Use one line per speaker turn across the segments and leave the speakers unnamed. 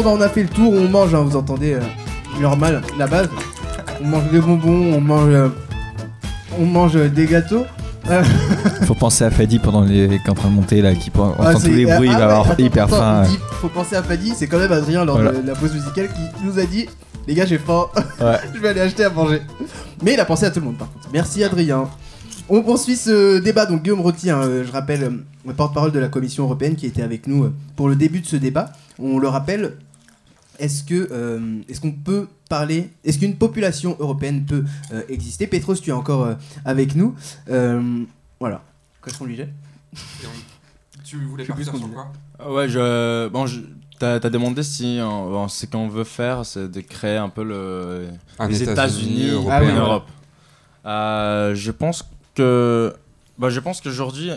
Dans On a fait le tour, on mange, hein, vous entendez, euh, normal, la base. On mange des bonbons, on mange, euh, on mange euh, des gâteaux.
Faut penser à Fadi pendant les qui est en train de monter là, qui entend
ah,
tous
c'est-
les bruits, il
ah
va
ouais,
avoir
attends,
hyper
attends,
faim.
dit, faut penser à Fadi, c'est quand même Adrien lors
Voilà.
de la pause musicale qui nous a dit Les gars, j'ai faim,
Ouais.
je vais aller acheter à manger. Mais il a pensé à tout le monde par contre. Merci Adrien. On poursuit ce débat, donc Guillaume Rotti, hein, euh, je rappelle, euh, le porte-parole de la Commission européenne qui était avec nous euh, pour le début de ce débat. On le rappelle, est-ce que euh, est-ce qu'on peut parler, est-ce qu'une population européenne peut euh, exister? Petros, tu es encore euh, avec nous. Euh, voilà. Qu'est-ce qu'on lui jette
Tu voulais partir
ce
sur quoi?
Ah Ouais, je. Bon, je... T'as demandé si on- ce qu'on veut faire, c'est de créer un peu le...
Un
les
États-Unis européen.
Ah oui,
en
ouais.
Europe. Euh, je pense que. Bah, je pense qu'aujourd'hui,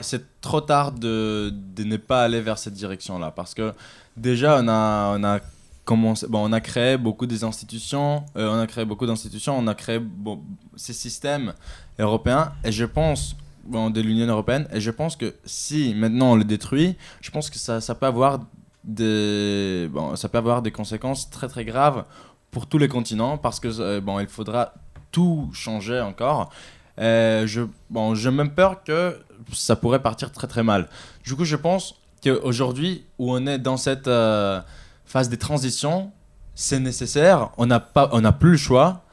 c'est trop tard de, de ne pas aller vers cette direction-là. Parce que déjà, on a, on a commencé. Bon, on a créé beaucoup des institutions. euh, on a créé beaucoup d'institutions. On a créé bon, ces systèmes européens. Et je pense. Bon, de l'Union européenne. Et je pense que si maintenant on le détruit, je pense que ça, ça peut avoir des. Bon, ça peut avoir des conséquences très très graves pour tous les continents. Parce que, euh, bon, il faudra tout changer encore. Euh, je, bon, j'ai même peur que ça pourrait partir très très mal. Du coup, je pense qu'aujourd'hui, où on est dans cette euh, phase des transitions, c'est nécessaire. On n'a plus le choix.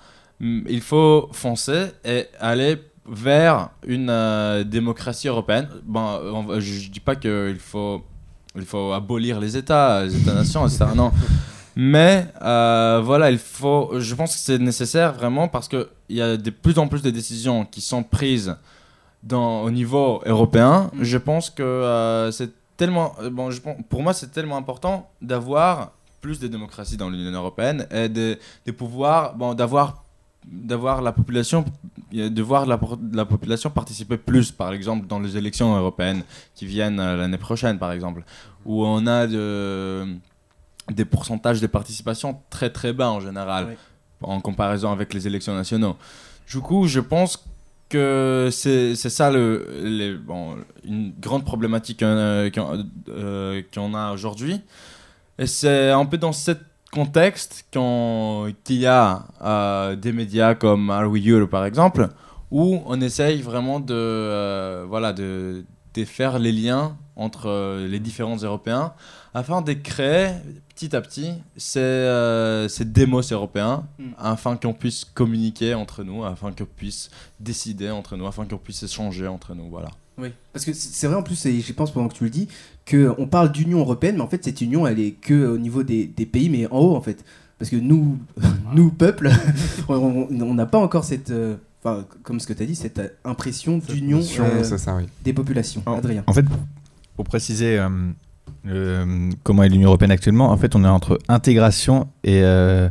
Hum, Il faut foncer et aller vers une euh, démocratie européenne. Bon, on va- je, je dis pas qu'il faut, il faut abolir les États, les États-nations, etc. Non. Mais euh, voilà, il faut. Je pense que c'est nécessaire vraiment parce que il y a de plus en plus de décisions qui sont prises dans, au niveau européen.
Mm.
Je pense que euh, c'est tellement. euh, Bon, je pour moi, c'est tellement important d'avoir plus de démocratie dans l'Union européenne et de, de pouvoir, bon, d'avoir d'avoir la population de voir la, la population participer plus par exemple dans les élections européennes qui viennent l'année prochaine par exemple où on a de, des pourcentages de participation très très bas en général en comparaison avec les élections nationaux. Du coup, je pense que c'est c'est ça le, les- bon, une grande problématique euh, qu'on euh, qu'on a aujourd'hui. Et c'est un peu dans ce contexte qu'on- qu'il y a euh, des médias comme Are We Europe par exemple, où on essaye vraiment de, voilà, de, de faire les liens entre les différents Européens afin de créer petit à petit ces, euh, ces démos européens
Mm.
afin qu'on puisse communiquer entre nous, afin qu'on puisse décider entre nous, afin qu'on puisse échanger entre nous. Voilà.
Oui. Parce que c'est vrai en plus, et j'y pense pendant que tu le dis, qu'on parle d'Union européenne, mais en fait cette union elle est que au niveau des, des pays, mais en haut en fait. Parce que nous, nous peuple, on n'a pas encore cette, euh, enfin comme ce que tu as dit, cette euh, impression d'union euh,
oui.
des populations.
Oh.
Adrien.
En fait, pour préciser euh, euh, comment est l'Union européenne actuellement, en fait, on est entre intégration et, euh,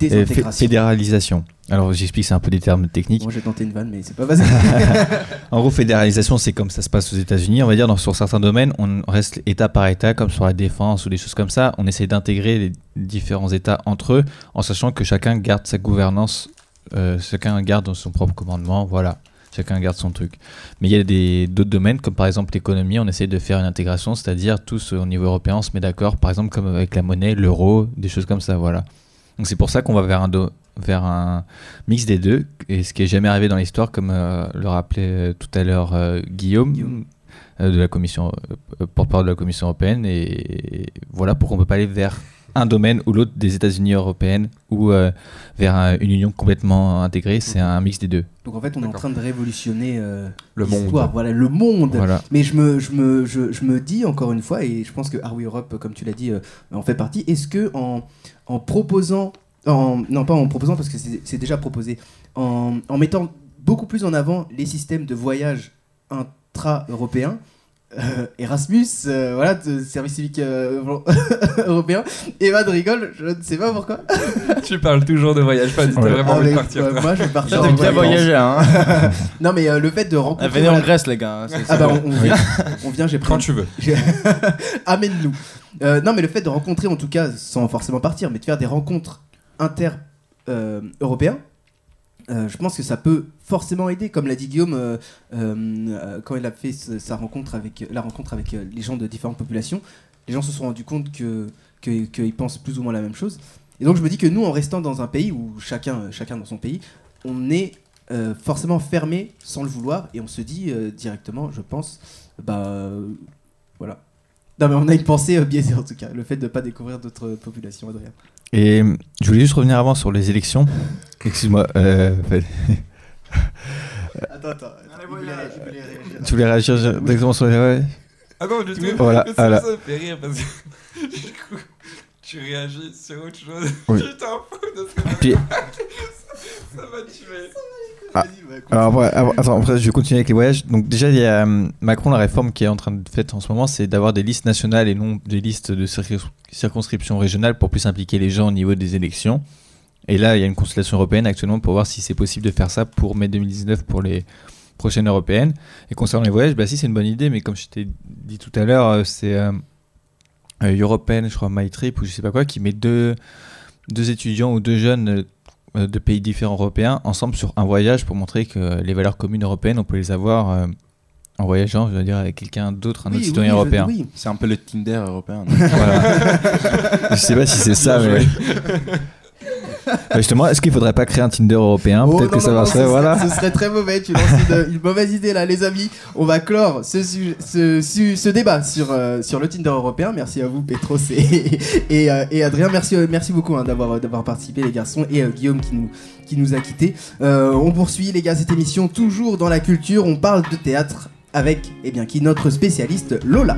Et
et fédéralisation. Alors, j'explique, c'est un peu des termes techniques.
Bon, j'ai tenté une vanne, mais c'est pas facile.
En gros, fédéralisation, c'est comme ça se passe aux États-Unis. On va dire, dans, sur certains domaines, on reste État par État, comme sur la défense ou des choses comme ça. On essaie d'intégrer les différents États entre eux, en sachant que chacun garde sa gouvernance, euh, chacun garde son propre commandement, voilà. Chacun garde son truc. Mais il y a des- d'autres domaines, comme par exemple l'économie, on essaie de faire une intégration, c'est-à-dire tous au niveau européen, on se met d'accord, par exemple comme avec la monnaie, l'euro, des choses comme ça, voilà. Donc c'est pour ça qu'on va vers un, do- vers un mix des deux, et ce qui est jamais arrivé dans l'histoire, comme euh, le rappelait euh, tout à l'heure euh, Guillaume,
Guillaume.
de la commission, porte-parole de la Commission européenne, et voilà pourquoi on peut pas aller vers un domaine ou l'autre des États-Unis européennes ou euh, vers un- une union complètement intégrée, c'est un mix des deux.
Donc en fait, on est en train de révolutionner euh,
Le
l'histoire,
monde.
Voilà, le monde.
Voilà.
Mais je me, je, me, je, je me dis encore une fois, et je pense que Are We Europe, comme tu l'as dit, euh, en fait partie, est-ce que en, en proposant, en, non pas en proposant parce que c'est c'est déjà proposé, en, en mettant beaucoup plus en avant les systèmes de voyage intra-européens, euh, Erasmus, euh, voilà, de service civique euh, européen, Eva de rigole, je ne sais pas pourquoi.
tu parles toujours de voyage, pas
Ouais.
vraiment
Ah,
envie de
mais,
partir.
moi je vais partir
bien voyagé, hein
Non mais euh, le fait de rencontrer...
Venez en Grèce, les gars.
Ah bah on, on vient, on vient, j'ai pris
Quand tu veux.
Amène-nous. Euh, non, mais le fait de rencontrer, en tout cas, sans forcément partir, mais de faire des rencontres inter-européens, euh, je pense que ça peut forcément aider. Comme l'a dit Guillaume, euh, euh, quand il a fait sa rencontre avec, la rencontre avec les gens de différentes populations, les gens se sont rendus compte que que- qu'ils pensent plus ou moins la même chose. Et donc je me dis que nous, en restant dans un pays où chacun, chacun dans son pays, on est forcément fermé sans le vouloir et on se dit directement, je pense, bah voilà. Non mais on a une pensée biaisée en tout cas, le fait de ne pas découvrir d'autres populations, Adrien.
Et je voulais juste revenir avant sur les élections. Excuse-moi. euh,
Attends, attends.
il voulait- il voulait
tu voulais réagir directement sur les. ouais.
Ah non, du tout.
Voilà,
ça,
voilà.
ça me fait rire parce que du coup, tu réagis sur autre chose.
Oui.
Tu t'en fous de ce que
Puis-
ça va tuer.
Ah. Alors après, attends, après, je vais continuer avec les voyages. Donc déjà, il y a euh, Macron, la réforme qui est en train de faire en ce moment, c'est d'avoir des listes nationales et non des listes de circons- circonscriptions régionales pour plus impliquer les gens au niveau des élections. Et là, il y a une consultation européenne actuellement pour voir si c'est possible de faire ça pour mai 2019 pour les prochaines européennes. Et concernant les voyages, bah si c'est une bonne idée, mais comme je t'ai dit tout à l'heure, euh, c'est euh, euh, European, je crois, My Trip ou je sais pas quoi, qui met deux, deux étudiants ou deux jeunes euh, de pays différents européens ensemble sur un voyage pour montrer que les valeurs communes européennes, on peut les avoir euh, en voyageant, je veux dire, avec quelqu'un d'autre, un autre citoyen européen.
oui.
C'est un peu le Tinder européen.
Voilà. je sais pas si c'est ça, mais. Justement, est-ce qu'il faudrait pas créer un Tinder européen?
Oh,
Peut-être que ça
non,
marcherait,
serait-
voilà.
Ce serait très mauvais, tu lances une, une mauvaise idée là, les amis. On va clore ce, ce, débat sur, euh, sur le Tinder européen. Merci à vous, Petros et, et, euh, et Adrien. Merci, euh, merci beaucoup hein, d'avoir d'avoir participé, les garçons, et Guillaume qui nous, qui nous a quittés. On poursuit, les gars, cette émission toujours dans la culture. On parle de théâtre avec, eh bien, qui notre spécialiste Lola.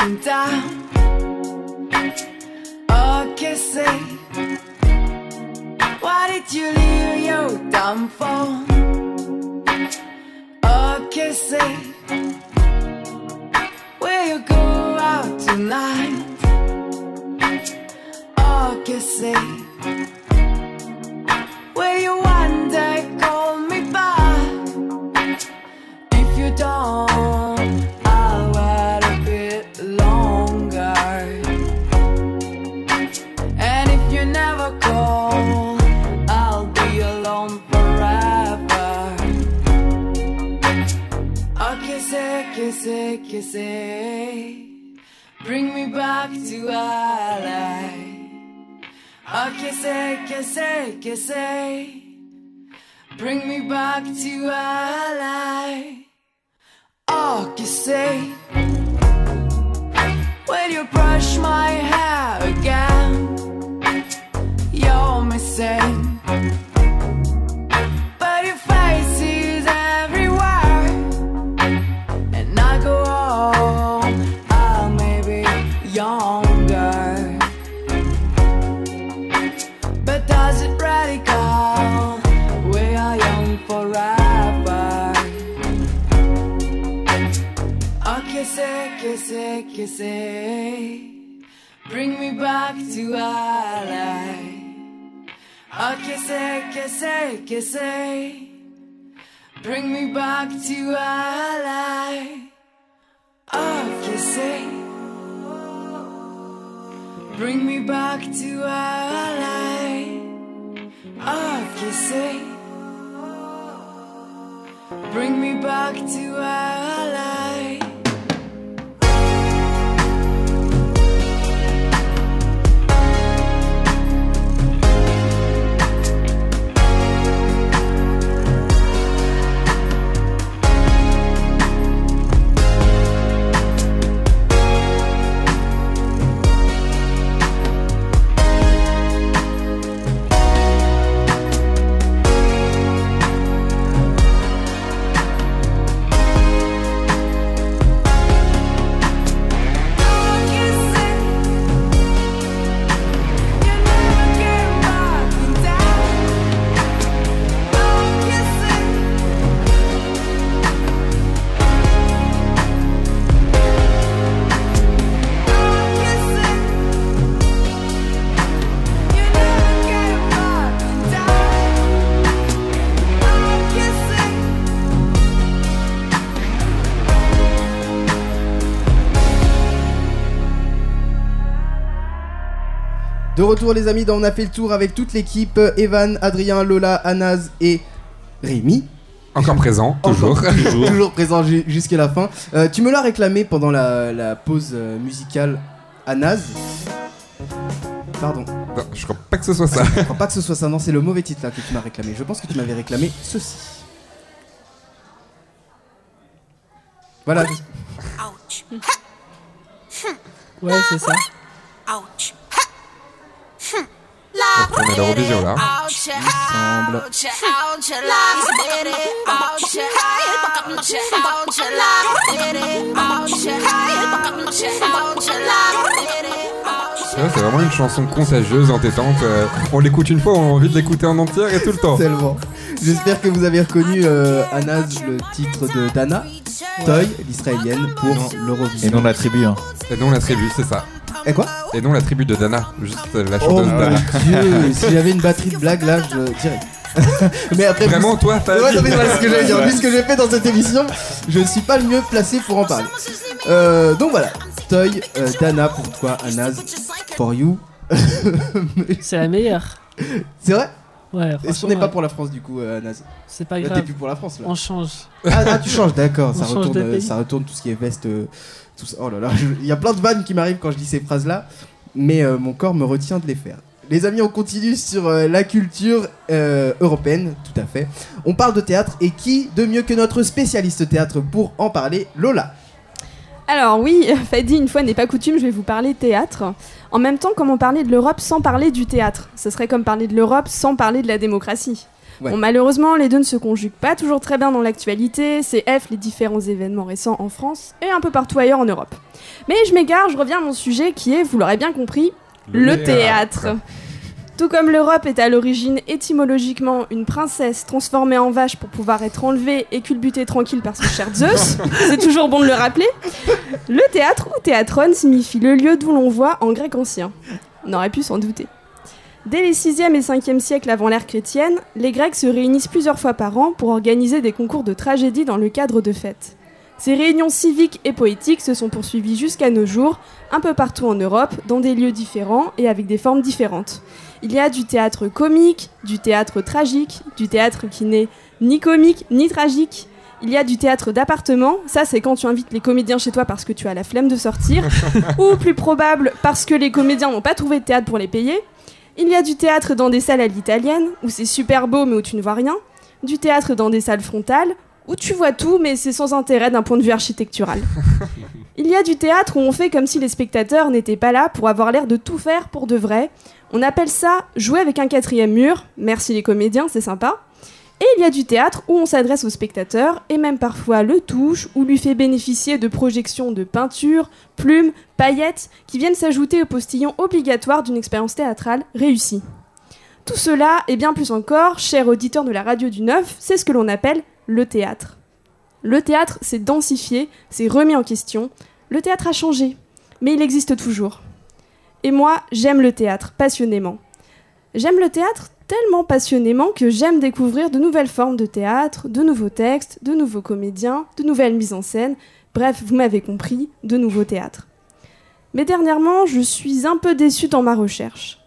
In time. Oh, kiss. Why did you leave your dumb phone? Oh, it. Will you go out tonight? Oh, it. Will you one kiss it, kiss it. Bring me back to LA. Oh, kiss it, kiss it, kiss it. Bring me back to LA. Oh, kiss it. Will you brush my hair again? You're missing. Oh, kiss it, kiss it, kiss it. Bring me back to LA. Oh, kiss it, kiss it, kiss it. Bring me back to LA. Oh, kiss it. Bring me back to LA. Oh, kiss it. Bring me back to LA.
De retour les amis, on a fait le tour avec toute l'équipe, Evan, Adrien, Lola, Anaz et Rémi.
Encore présent, toujours.
toujours présent ju- jusqu'à la fin. Euh, tu me l'as réclamé pendant la, la pause euh, musicale à Naz. Pardon,
Non, je crois pas que ce soit ça.
je crois pas que ce soit ça, non, c'est le mauvais titre là que tu m'as réclamé. Je pense que tu m'avais réclamé ceci. Voilà,
Ouch.
Ouais, c'est ça.
Ouch.
On est à l'Eurovision là. C'est vraiment une chanson contagieuse, entêtante. euh, on l'écoute une fois, on a envie de l'écouter en entière et tout le temps.
tellement. J'espère que vous avez reconnu euh, à Naz le titre de Dana, Toy, l'israélienne, pour
Et
l'Eurovision.
non la tribu. Hein.
Et non la tribu, c'est ça.
Et quoi
Et non la tribu de Dana, juste euh, la
Oh
chanteuse
mon
Dana.
dieu, si j'avais une batterie de blagues là, je dirais. Mais après, vous-
Vraiment, toi, t'as
Ouais, non, mais voilà ce que j'allais dire. Vu ce que j'ai fait dans cette émission, je ne suis pas le mieux placé pour en parler. Euh, donc voilà, Toy, euh, Dana pour toi, Anaz, for you.
C'est la meilleure.
C'est vrai
Ouais,
Est-ce qu'on
franchement,
n'est pas pour la France du coup, euh, Anaz
C'est pas
Là,
grave.
T'es plus pour la France là.
On change.
Ah, ah, tu changes, d'accord.
On
Ça
change
retourne, euh, ça retourne tout ce qui est veste. Oh là là, il y a plein de vannes qui m'arrivent quand je dis ces phrases-là, mais euh, mon corps me retient de les faire. Les amis, on continue sur euh, la culture euh, européenne, tout à fait. On parle de théâtre et qui de mieux que notre spécialiste théâtre pour en parler, Lola?
Alors oui, Fadi, une fois n'est pas coutume, je vais vous parler théâtre. En même temps, comment parler de l'Europe sans parler du théâtre? Ce serait comme parler de l'Europe sans parler de la démocratie.
Ouais.
Bon, malheureusement, les deux ne se conjuguent pas toujours très bien dans l'actualité, c'est F les différents événements récents en France et un peu partout ailleurs en Europe. Mais je m'égare, je reviens à mon sujet qui est, vous l'aurez bien compris, le, théâtre. Tout comme l'Europe est à l'origine étymologiquement une princesse transformée en vache pour pouvoir être enlevée et culbutée tranquille par son cher Zeus, c'est toujours bon de le rappeler, le théâtre ou théatron signifie le lieu d'où l'on voit en grec ancien. On aurait pu s'en douter. Dès les 6e et 5e siècles avant l'ère chrétienne, les Grecs se réunissent plusieurs fois par an pour organiser des concours de tragédie dans le cadre de fêtes. Ces réunions civiques et poétiques se sont poursuivies jusqu'à nos jours, un peu partout en Europe, dans des lieux différents et avec des formes différentes. Il y a du théâtre comique, du théâtre tragique, du théâtre qui n'est ni comique ni tragique. Il y a du théâtre d'appartement, ça c'est quand tu invites les comédiens chez toi parce que tu as la flemme de sortir, ou plus probable parce que les comédiens n'ont pas trouvé de théâtre pour les payer. Il y a du théâtre dans des salles à l'italienne, où c'est super beau mais où tu ne vois rien, du théâtre dans des salles frontales, où tu vois tout mais c'est sans intérêt d'un point de vue architectural. Il y a du théâtre où on fait comme si les spectateurs n'étaient pas là pour avoir l'air de tout faire pour de vrai. On appelle ça jouer avec un quatrième mur, merci les comédiens, c'est sympa. Et il y a du théâtre où on s'adresse au spectateur et même parfois le touche ou lui fait bénéficier de projections de peinture, plumes, paillettes qui viennent s'ajouter au postillon obligatoire d'une expérience théâtrale réussie. Tout cela et bien plus encore, chers auditeurs de la radio du 9, c'est ce que l'on appelle le théâtre. Le théâtre s'est densifié, s'est remis en question. Le théâtre a changé, mais il existe toujours. Et moi, j'aime le théâtre passionnément. J'aime le théâtre tellement passionnément que j'aime découvrir de nouvelles formes de théâtre, de nouveaux textes, de nouveaux comédiens, de nouvelles mises en scène, bref, vous m'avez compris, de nouveaux théâtres. Mais dernièrement, je suis un peu déçue dans ma recherche.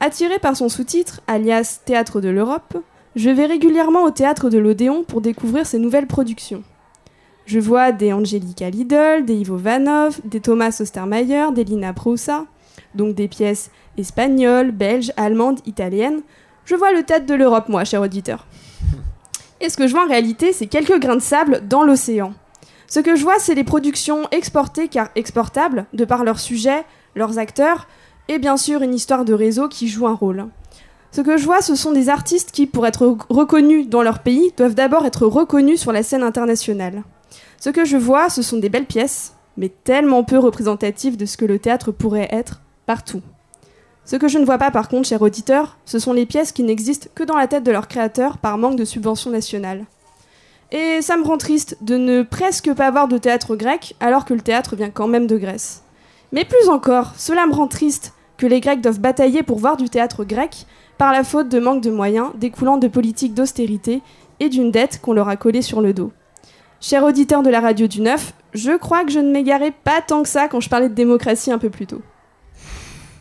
Attiré par son sous-titre, alias Théâtre de l'Europe, je vais régulièrement au théâtre de l'Odéon pour découvrir ses nouvelles productions. Je vois des Angelica Lidl, des Ivo Vanov, des Thomas Ostermeyer, des Lina Proussa, donc des pièces espagnoles, belges, allemandes, italiennes. Je vois le théâtre de l'Europe, moi, cher auditeur. Et ce que je vois en réalité, c'est quelques grains de sable dans l'océan. Ce que je vois, c'est les productions exportées car exportables, de par leur sujet, leurs acteurs, et bien sûr une histoire de réseau qui joue un rôle. Ce que je vois, ce sont des artistes qui, pour être reconnus dans leur pays, doivent d'abord être reconnus sur la scène internationale. Ce que je vois, ce sont des belles pièces, mais tellement peu représentatives de ce que le théâtre pourrait être partout. Ce que je ne vois pas par contre, cher auditeur, ce sont les pièces qui n'existent que dans la tête de leurs créateurs par manque de subventions nationales. Et ça me rend triste de ne presque pas voir de théâtre grec alors que le théâtre vient quand même de Grèce. Mais plus encore, cela me rend triste que les Grecs doivent batailler pour voir du théâtre grec par la faute de manque de moyens découlant de politiques d'austérité et d'une dette qu'on leur a collée sur le dos. Cher auditeur de la radio du 9, je crois que je ne m'égarais pas tant que ça quand je parlais de démocratie un peu plus tôt.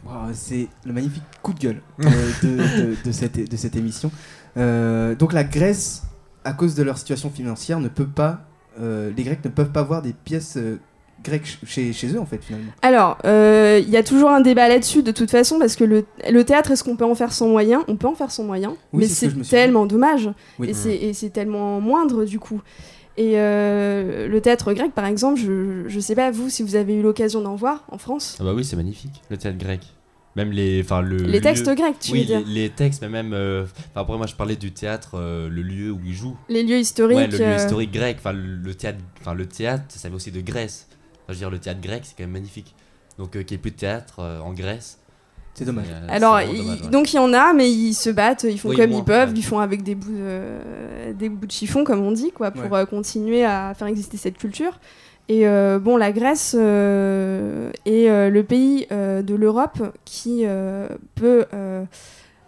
Wow, c'est le magnifique coup de gueule euh, de, de- de cette, de cette émission. Euh, donc la Grèce à cause de leur situation financière, ne peut pas, euh, les Grecs ne peuvent pas voir des pièces euh, grecques ch- chez, chez eux en fait finalement.
Alors, euh, il y a toujours un débat là-dessus de toute façon, parce que le, le théâtre, est-ce qu'on peut en faire sans moyens? On peut en faire sans moyens,
Oui,
mais
c'est ce
tellement dommage,
Oui.
et c'est- et c'est tellement moindre du coup. Et euh, le théâtre grec, par exemple, je, je sais pas vous si vous avez eu l'occasion d'en voir en France?
Ah bah oui, c'est magnifique, le théâtre grec. Même les, enfin le.
Les textes
lieu-
grecs, tu
oui,
veux dire.
les, les textes, mais même. euh, après moi je parlais du théâtre, euh, le lieu où ils jouent.
Les lieux historiques.
Ouais, le lieu
euh,
historique grec. Enfin le, le théâtre, enfin le théâtre, ça vient aussi de Grèce. Enfin, je veux dire le théâtre grec, c'est quand même magnifique. Donc euh, qu'il n'y ait plus de théâtre euh, en Grèce.
C'est dommage.
euh,
Alors,
c'est vraiment
il-
dommage, ouais.
donc il y en a, mais ils se battent, ils font
Oui,
comme
moins,
ils peuvent,
ouais.
ils font avec des bouts, de, des bouts de chiffon, comme on dit, quoi, pour
Ouais.
euh, continuer à faire exister cette culture. Et euh, bon, la Grèce euh, est euh, le pays euh, de l'Europe qui euh, peut euh,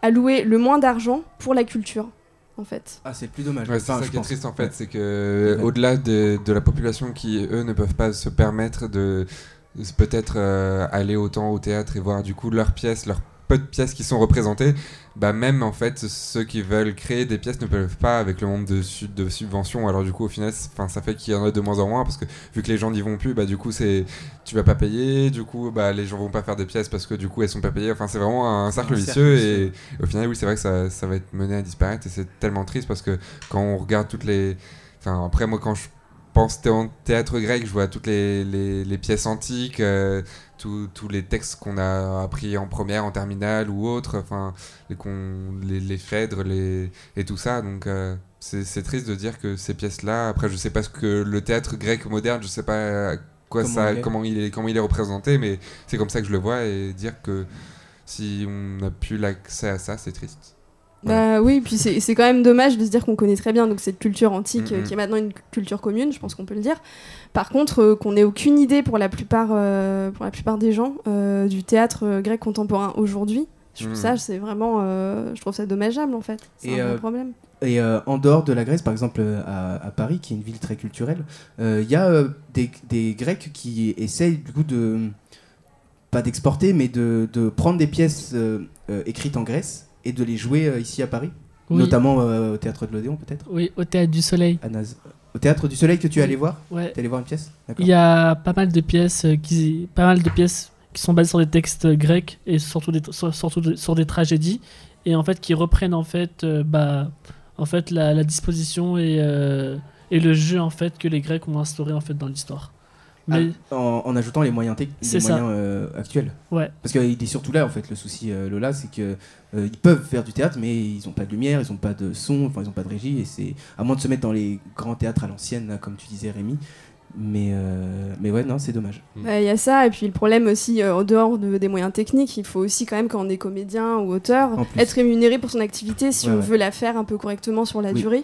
allouer le moins d'argent pour la culture, en fait.
Ah c'est le plus dommage.
Ouais, c'est
Enfin,
ça qui est triste en fait, c'est que
Ouais.
au-delà de, de la population qui eux ne peuvent pas se permettre de, de peut-être euh, aller autant au théâtre et voir du coup leurs pièces, leurs peu de pièces qui sont représentées, bah même en fait ceux qui veulent créer des pièces ne peuvent pas avec le nombre de, su- de subventions. Alors du coup au final, enfin ça fait qu'il y en a de moins en moins parce que vu que les gens n'y vont plus, bah du coup c'est tu vas pas payer, du coup bah les gens vont pas faire des pièces parce que du coup elles sont pas payées. Enfin c'est vraiment un cercle
un
vicieux et au final, oui, c'est vrai que ça, ça va être mené à disparaître et c'est tellement triste parce que quand on regarde toutes les. Enfin, après, moi, quand je pense thé- en théâtre grec, je vois toutes les, les, les pièces antiques, euh, tous les textes qu'on a appris en première, en terminale ou autre, enfin, les, les, les Phèdres les, et tout ça. Donc, euh, c'est triste de dire que ces pièces-là, après, je sais pas ce que le théâtre grec moderne, je sais pas quoi
Comment
ça,
il
comment, il est, comment il est représenté, mais c'est comme ça que je le vois et dire que si on n'a plus l'accès à ça, c'est triste.
Bah oui, puis c'est quand même dommage de se dire qu'on connaît très bien donc cette culture antique qui est maintenant une culture commune, je pense qu'on peut le dire. Par contre, euh, qu'on n'ait aucune idée pour la plupart, euh, pour la plupart des gens euh, du théâtre grec contemporain aujourd'hui. Je trouve
Mhm.
ça, c'est vraiment, je trouve ça dommageable en fait. C'est
Et,
un problème.
Et euh, en dehors de la Grèce, par exemple à, à Paris, qui est une ville très culturelle, euh, il y a euh, des, des Grecs qui essayent du coup de pas d'exporter, mais de, de prendre des pièces écrites en Grèce et de les jouer euh, ici à Paris,
Oui.
notamment euh, au théâtre de l'Odéon peut-être?
Oui, au Théâtre du Soleil.
À Naz- Au théâtre du Soleil que tu es allé voir?
Ouais.
T'es allé voir une pièce?
Il y a pas mal de pièces euh, qui, pas mal de pièces qui sont basées sur des textes grecs et surtout des, sur- surtout de- sur des tragédies et en fait qui reprennent en fait, euh, bah, en fait la, la disposition et, euh, et le jeu en fait que les Grecs ont instauré en fait dans l'histoire. Mais
Ah, en, en ajoutant les moyens, les moyens euh, actuels.
ouais,
Parce qu'il est surtout là, en fait, le souci, euh, Lola, c'est que euh, peuvent faire du théâtre, mais ils n'ont pas de lumière, ils n'ont pas de son, enfin, ils n'ont pas de régie, et c'est à moins de se mettre dans les grands théâtres à l'ancienne, comme tu disais, Rémi. Mais, euh, mais ouais, non, c'est dommage.
Bah, Il y a ça, et puis le problème aussi, euh, en dehors de- des moyens techniques, il faut aussi quand même, quand on est comédien ou auteur, être rémunéré pour son activité si
Ouais,
on
ouais.
veut la faire un peu correctement sur la
Oui.
durée.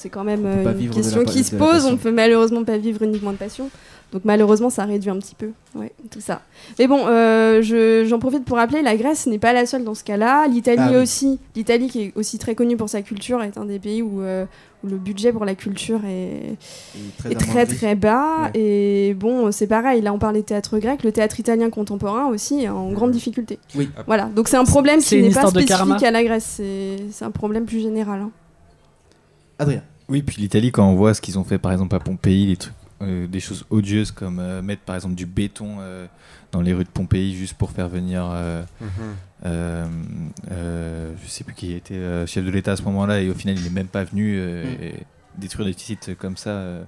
C'est quand même euh, une question qui se pose, on peut malheureusement pas vivre uniquement de passion. Donc malheureusement, ça réduit un petit peu, ouais, tout ça. Mais bon, euh, je- j'en profite pour rappeler, la Grèce n'est pas la seule dans ce cas-là. L'Italie
Ah oui.
aussi, l'Italie qui est aussi très connue pour sa culture, est un des pays où, euh, où le budget pour la culture est, très très bas.
Ouais.
Et bon, c'est pareil, là on parlait de théâtre grec, le théâtre italien contemporain aussi est en grande difficulté.
Oui.
Voilà, donc c'est un problème
C'est
qui
une
n'est pas spécifique à la Grèce, c'est c'est un problème plus général. hein.
Adrien.
Oui, puis l'Italie, quand on voit ce qu'ils ont fait par exemple à Pompéi, des trucs, euh, des choses odieuses comme euh, mettre par exemple du béton euh, dans les rues de Pompéi juste pour faire venir, euh, euh, euh, je sais plus qui était euh, chef de l'État à ce moment-là, et au final il n'est même pas venu euh,
Mm.
et détruire des sites comme ça euh,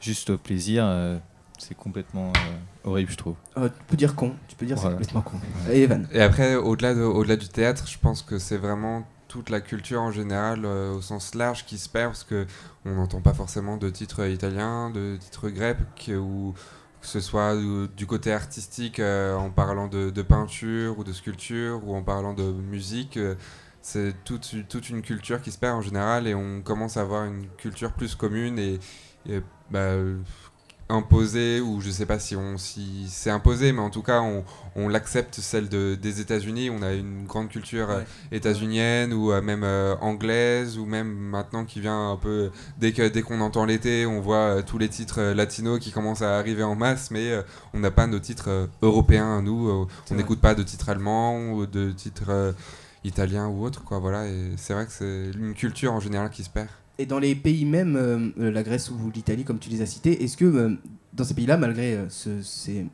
juste au plaisir. euh, c'est complètement euh, horrible, je trouve.
Euh, tu peux dire con, tu peux dire
Voilà.
c'est complètement con. Et Evan.
Et après, au-delà de- au-delà du théâtre, je pense que c'est vraiment toute la culture en général euh, au sens large qui se perd parce que on n'entend pas forcément de titres italiens, de titres grecs ou que ce soit du, du côté artistique euh, en parlant de, peinture ou de sculpture ou en parlant de musique. euh, c'est toute, une culture qui se perd en général et on commence à avoir une culture plus commune et, et, bah, euh, imposée ou je sais pas si on si c'est imposé mais en tout cas on, on l'accepte celle de, des États-Unis. On a une grande culture euh,
Ouais.
états-unienne ou euh, même euh, anglaise ou même maintenant qui vient un peu dès que dès qu'on entend l'été on voit tous les titres latinos qui commencent à arriver en masse mais euh, on n'a pas nos titres européens à nous on n'écoute pas de titres allemands ou de titres italiens ou autres quoi voilà. Et c'est vrai que c'est une culture en général qui se perd
et dans les pays même, euh, euh, la Grèce ou l'Italie, comme tu les as cités, est-ce que euh, dans ces pays-là, malgré ce- ces,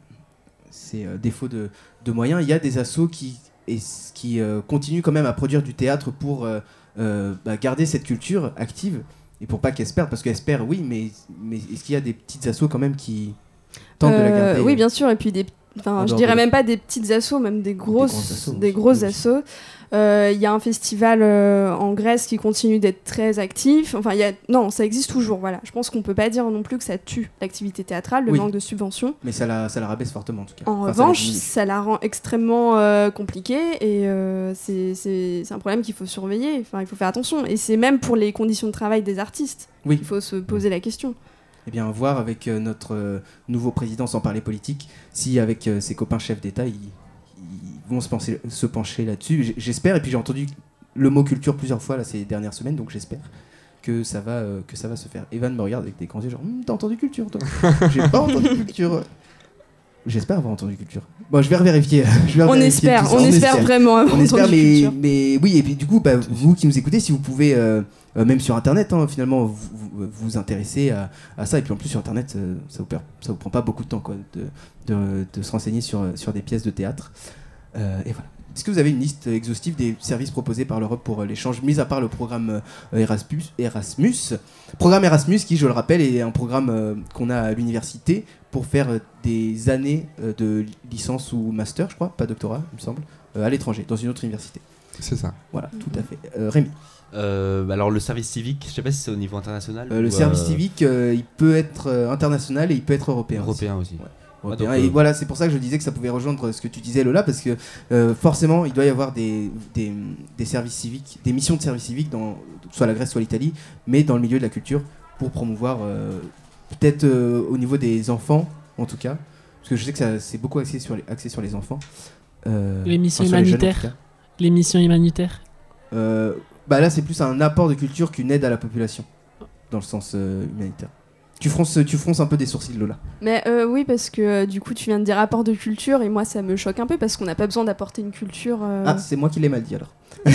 ces, défauts de, de moyens, il y a des assos qui, et- qui continuent quand même à produire du théâtre pour bah, garder cette culture active et pour pas qu'elle se perde? Parce qu'elle se perd, oui, mais, mais est-ce qu'il y a des petites assos quand même qui tentent de la garder
Oui, bien sûr. Et puis des, enfin,
en
je dirais même pas des petites assos, même des grosses, des grosses assos. Euh, Il y a un festival euh, en Grèce qui continue d'être très actif. Enfin, il y a non, ça existe toujours. Voilà. Je pense qu'on peut pas dire non plus que ça tue l'activité théâtrale, le
Oui.
manque de subventions.
Mais ça la, ça la rabaisse fortement en tout cas.
En
Enfin,
revanche, ça la rend extrêmement euh, compliquée et euh, c'est- un problème qu'il faut surveiller. Enfin, il faut faire attention. Et c'est même pour les conditions de travail des artistes.
Oui.
Il faut se poser la question.
Eh bien, voir avec euh, notre euh, nouveau président, sans parler politique, si avec euh, ses copains chefs d'État, ils vont se, penser- se pencher là-dessus. J'espère, et puis j'ai entendu le mot culture plusieurs fois là, ces dernières semaines, donc j'espère que ça, va, euh, que ça va se faire. Evan me regarde avec des grands yeux, genre, Hum, t'as entendu culture, toi? J'ai pas entendu culture. J'espère avoir entendu culture. Bon, je vais vérifier. je vais
On espère, on espère vraiment avoir
On espère,
entendu
mais,
culture.
mais oui, et puis du coup, bah, vous qui nous écoutez, si vous pouvez, euh, euh, même sur Internet, hein, finalement, vous, vous, vous intéresser à, à ça. Et puis en plus, sur Internet, ça vous, ça vous prend pas beaucoup de temps quoi, de, de, de se renseigner sur, sur des pièces de théâtre. Euh, et voilà. Est-ce que vous avez une liste exhaustive des services proposés par l'Europe pour euh, l'échange, mis à part le programme euh, Erasmus, Erasmus? Programme Erasmus, qui, je le rappelle, est un programme qu'on a à l'université pour faire des années de licence ou master, je crois, pas doctorat, il me semble, à l'étranger, dans une autre université.
C'est ça.
Voilà, tout à fait. Euh, Rémi,
Euh, alors le service civique, je sais pas si c'est au niveau international.
euh, le service
euh,
civique, euh, il peut être international et il peut être européen. aussi.
Européen aussi.
Ouais.
Donc,
et
euh,
voilà, c'est pour ça que je disais que ça pouvait rejoindre ce que tu disais Lola, parce que euh, forcément, il doit y avoir des, des, des services civiques, des missions de service civique dans soit la Grèce, soit l'Italie, mais dans le milieu de la culture pour promouvoir euh, peut-être euh, au niveau des enfants, en tout cas, parce que je sais que c'est beaucoup axé sur les, axé sur les enfants. Euh,
Les missions
enfin, les jeunes,
humanitaires.
cas.
Les missions humanitaires.
Euh, bah là, c'est plus un apport de culture qu'une aide à la population, dans le sens euh, humanitaire. Tu fronces, tu fronces un peu des sourcils, Lola.
Mais euh, oui, parce que euh, du coup, tu viens de dire apport de culture, et moi, ça me choque un peu parce qu'on n'a pas besoin d'apporter une culture. euh,
Ah, c'est moi qui l'ai mal dit alors.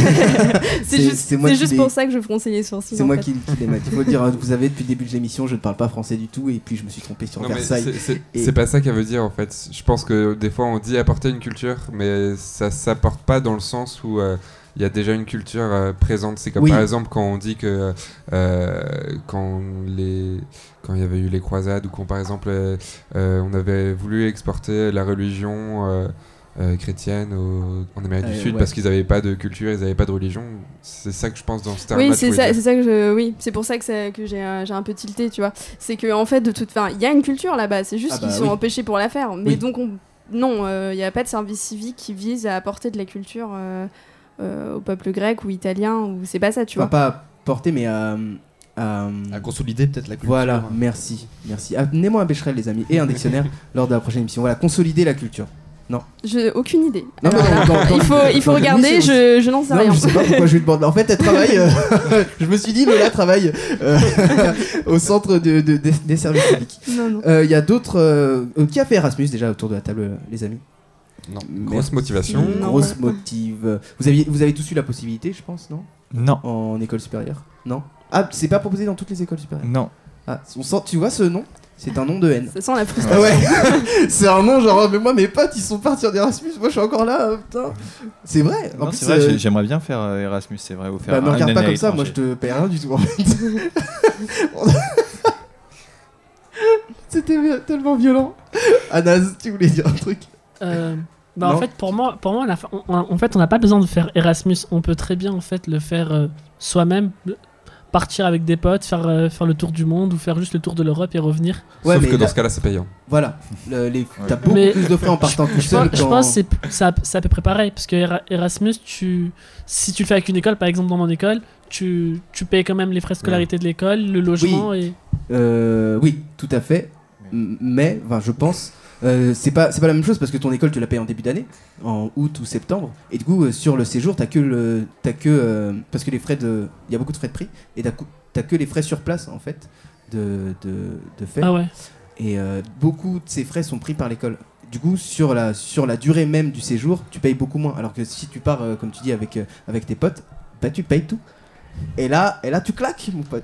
c'est juste,
moi
pour ça que je fronçais les sourcils.
C'est moi
fait.
qui, qui l'ai mal dit. Il faut le dire, vous savez, depuis le début de l'émission, je ne parle pas français du tout, et puis je me suis trompé sur
Non, mais
Versailles.
c'est-
Et-
pas ça qu'elle veut dire en fait. Je pense que des fois on dit apporter une culture, mais ça s'apporte pas dans le sens où euh, il y a déjà une culture euh, présente. C'est comme
Oui.
par exemple quand on dit que euh, quand les quand il y avait eu les croisades ou quand par exemple euh, euh, on avait voulu exporter la religion euh, euh, chrétienne au- en Amérique
Euh,
du Sud
ouais.
parce qu'ils n'avaient pas de culture, ils n'avaient pas de religion. C'est ça que je pense dans ce terme.
Oui, c'est ça, c'est ça que je. Oui, c'est pour ça que, ça- que j'ai euh, j'ai un peu tilté, tu vois. C'est que en fait, de toute fin, il y a une culture là-bas. C'est juste
Ah bah
qu'ils sont
oui.
empêchés pour la faire. Mais
Oui.
donc, on... non, euh, il n'y a pas de service civique qui vise à apporter de la culture euh, euh, au peuple grec ou italien. Ou c'est pas ça, tu
Enfin,
vois.
pas à porter, mais à. à-
À consolider peut-être la culture.
Voilà, merci, merci. Amenez-moi un Becherel, les amis, et un dictionnaire lors de la prochaine émission. Voilà, consolider la culture.
J'ai aucune idée.
Non, dans- dans- dans-
il faut, il faut regarder. Je, je n'en sais
Non,
rien.
je sais pas pourquoi je lui demande. En fait, elle travaille. euh, je me suis dit, Lola travaille euh, au centre de, de- des- des services publics.
non, non.
Euh, Il y a d'autres. euh, euh, qui a fait Erasmus déjà autour de la table, euh, les amis
Non.
Grosse motivation.
Non.
Grosse motive. Vous, aviez, vous avez tous eu la possibilité, je pense, non?
Non.
En école supérieure? Non? Ah, c'est pas proposé dans toutes les écoles supérieures?
Non.
Ah, on sent, tu vois ce nom? C'est un nom de haine.
Ça sent la
Ah
frustration.
ouais, c'est un nom genre, mais moi mes potes ils sont partis en Erasmus, moi je suis encore là, euh, putain. C'est vrai, en
Non,
plus,
vrai,
euh,
j'ai- j'aimerais bien faire euh, Erasmus, c'est vrai. Ou faire
bah, me
un-
regarde pas comme ça, moi je te paye rien du tout en fait. C'était tellement violent. Anas, tu voulais dire un truc?
Euh, bah, en fait, pour moi, pour moi on a- on- on- en fait, on n'a pas besoin de faire Erasmus. On peut très bien en fait le faire euh, soi-même, le- partir avec des potes, faire, euh, faire le tour du monde ou faire juste le tour de l'Europe et revenir.
Ouais,
Sauf
mais
que dans ce cas-là, c'est payant.
Voilà, le- les- t'as beaucoup
Mais-
plus de frais en partant tout
Je
seul
pense, je
qu'en-
pense que c'est c'est à, c'est à peu près pareil parce que Era- Erasmus, tu, si tu le fais avec une école, par exemple dans mon école, tu, tu payes quand même les frais de scolarité de l'école, le logement et
Euh, oui, tout à fait. M- Mais, enfin, je pense, euh, c'est pas, c'est pas la même chose parce que ton école, tu la payes en début d'année, en août ou septembre. Et du coup, euh, sur le séjour, t'as que le, t'as que, euh, parce que les frais de, il y a beaucoup de frais de prix, et t'as, que les frais sur place en fait de, de, de faire.
ah ouais.
Et beaucoup de ces frais sont pris par l'école. Du coup, sur la, sur la durée même du séjour, tu payes beaucoup moins. Alors que si tu pars, comme tu dis, avec, avec tes potes, bah tu payes tout. Et là, et là, tu claques, mon pote.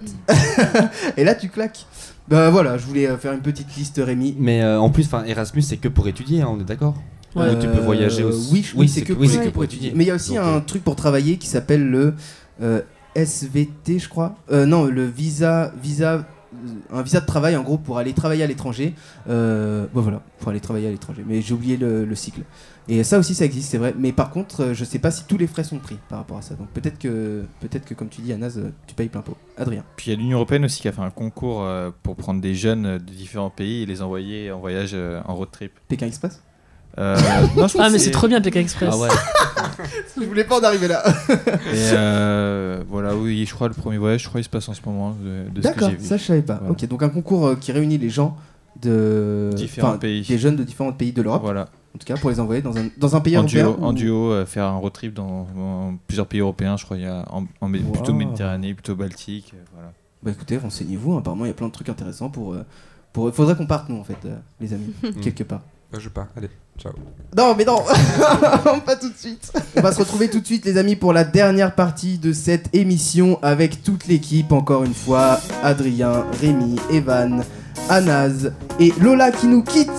et là, tu claques. Bah voilà, je voulais euh, faire une petite liste, Rémi.
Mais euh, en plus, enfin, Erasmus, c'est que pour étudier, hein, on est d'accord
Ouais.
Ou tu peux voyager
Euh,
aussi.
Oui, oui, c'est que,
oui,
pour étudier. Mais il y a aussi
Donc,
un
euh,
truc pour travailler qui s'appelle le euh, SVT, je crois. Euh, non, le visa, visa, euh, un visa de travail en gros pour aller travailler à l'étranger. Euh, bon voilà, pour aller travailler à l'étranger. Mais j'ai oublié le, le cycle. Et ça aussi, ça existe, c'est vrai. Mais par contre, euh, je sais pas si tous les frais sont pris par rapport à ça. Donc peut-être que, peut-être que comme tu dis, Anas, euh, tu payes plein pot. Adrien.
Puis il y a l'Union Européenne aussi qui a fait un concours pour prendre des jeunes de différents pays et les envoyer en voyage en road trip.
Pékin Express?
Euh, non, je
Ah, mais c'est trop bien, Pékin Express.
Ah ouais.
Je voulais pas en arriver là.
Et euh, voilà, oui, je crois le premier voyage, je crois, il se passe en ce moment que
D'accord, ça je savais pas.
Voilà.
Ok, donc un concours euh, qui réunit les gens de
Différents pays.
des jeunes de différents pays de l'Europe.
Voilà.
En tout cas, pour les envoyer dans un, dans un pays
En
européen.
duo, en duo euh, faire un road trip dans, dans plusieurs pays européens, je crois, il y a en, en- plutôt. Méditerranée, plutôt Baltique. euh, voilà.
Bah écoutez, renseignez-vous. Apparemment, il y a plein de trucs intéressants pour. pour... Faudrait qu'on parte, nous, en fait, euh, les amis, quelque part.
Bah, je pars. Allez, ciao.
Non, mais non Pas tout de suite On va se retrouver tout de suite, les amis, pour la dernière partie de cette émission avec toute l'équipe, encore une fois. Adrien, Rémi, Evan, Anaz et Lola qui nous quitte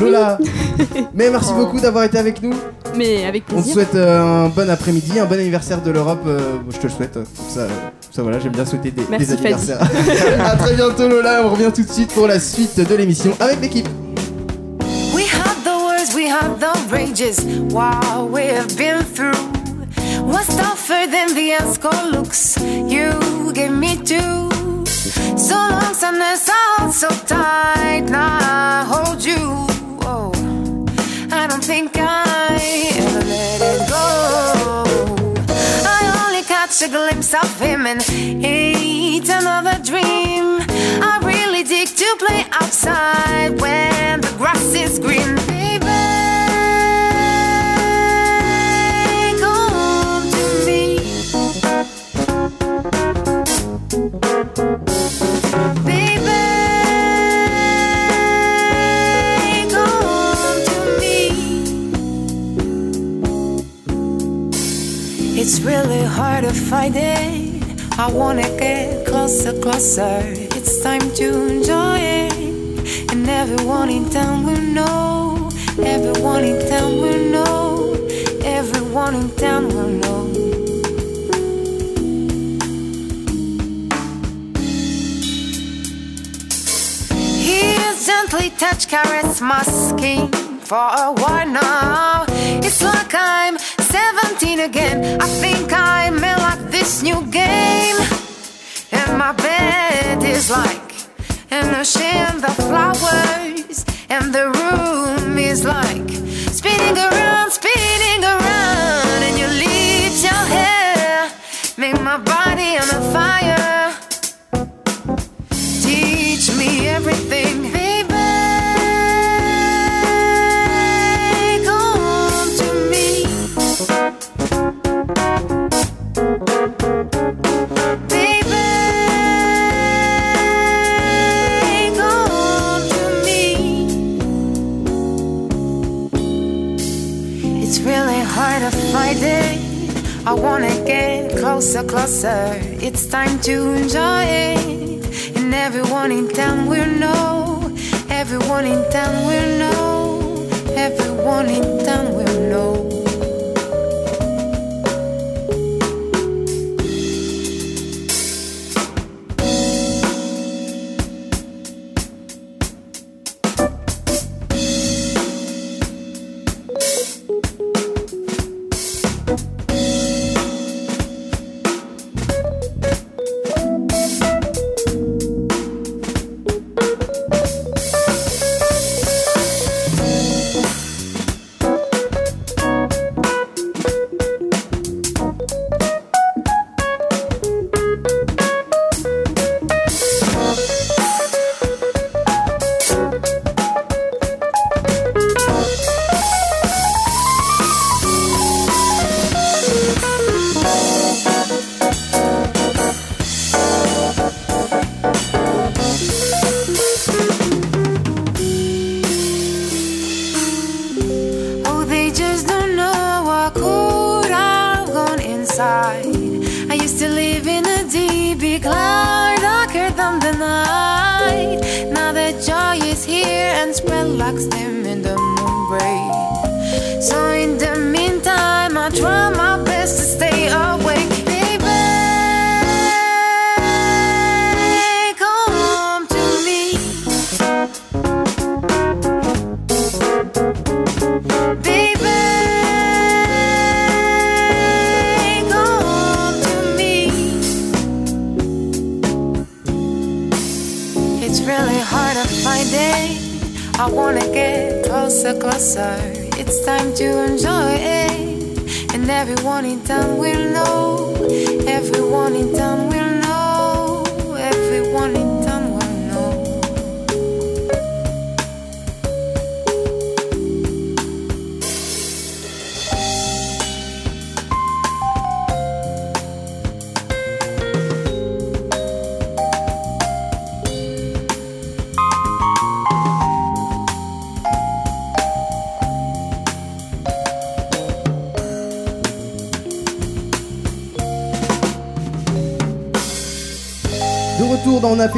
Lola Mais merci beaucoup d'avoir été avec nous.
Mais avec
On te
plaisir.
souhaite euh, un bon après-midi, un bon anniversaire de l'Europe. euh, je te le souhaite. comme ça, ça voilà, j'aime bien souhaiter des,
Merci,
des anniversaires. à très bientôt, Lola. On revient tout de suite pour la suite de l'émission avec l'équipe.
Had the rages. Wow, we have been through. What's tougher than the escort looks? You gave me two. So long, sadness, out so tight. Now I hold you. Oh, I don't think I ever let it go. I only catch a glimpse of him and it's another dream. I really dig to play outside when the grass is green, It's really hard to fight it. I wanna get closer, closer. It's time to enjoy it. And everyone in town will know. Everyone in town will know. Everyone in town will know. He's gently touch, caress my skin for a while now. It's like I'm 17 again. I think I'm in like this new game. And my bed is like an ocean of flowers. And the room is like spinning around, spinning around. And your lips, your hair make my body on the fire. I wanna get closer, closer. It's time to enjoy it. And everyone in town will know. Everyone in town will know. Everyone in town will know.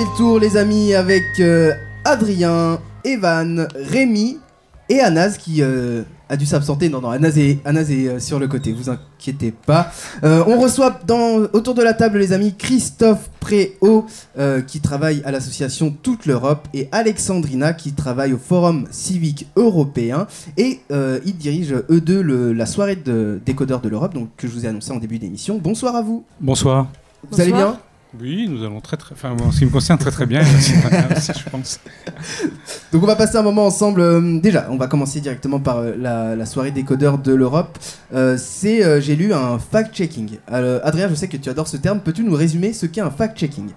Fait le tour, les amis, avec euh, Adrien, Evan, Rémi et Anas qui euh, a dû s'absenter. Non, non, Anas est, Anas est euh, sur le côté, vous inquiétez pas. Euh, on reçoit dans, autour de la table, les amis, Christophe Préau euh, qui travaille à l'association Toute l'Europe et Alexandrina qui travaille au Forum civique européen. Et euh, ils dirigent, eux deux, le- la soirée de décodeurs de l'Europe, donc que je vous ai annoncé en début d'émission. Bonsoir à vous.
Bonsoir.
Vous allez bien?
Oui, nous allons très très. Enfin, en ce qui me concerne, très très bien. aussi, je pense.
Donc on va passer un moment ensemble. euh, déjà, on va commencer directement par euh, la, la soirée décodeur de l'Europe. Euh, c'est, euh, j'ai lu un fact-checking. Euh, Adrien, je sais que tu adores ce terme. Peux-tu nous résumer ce qu'est un fact-checking?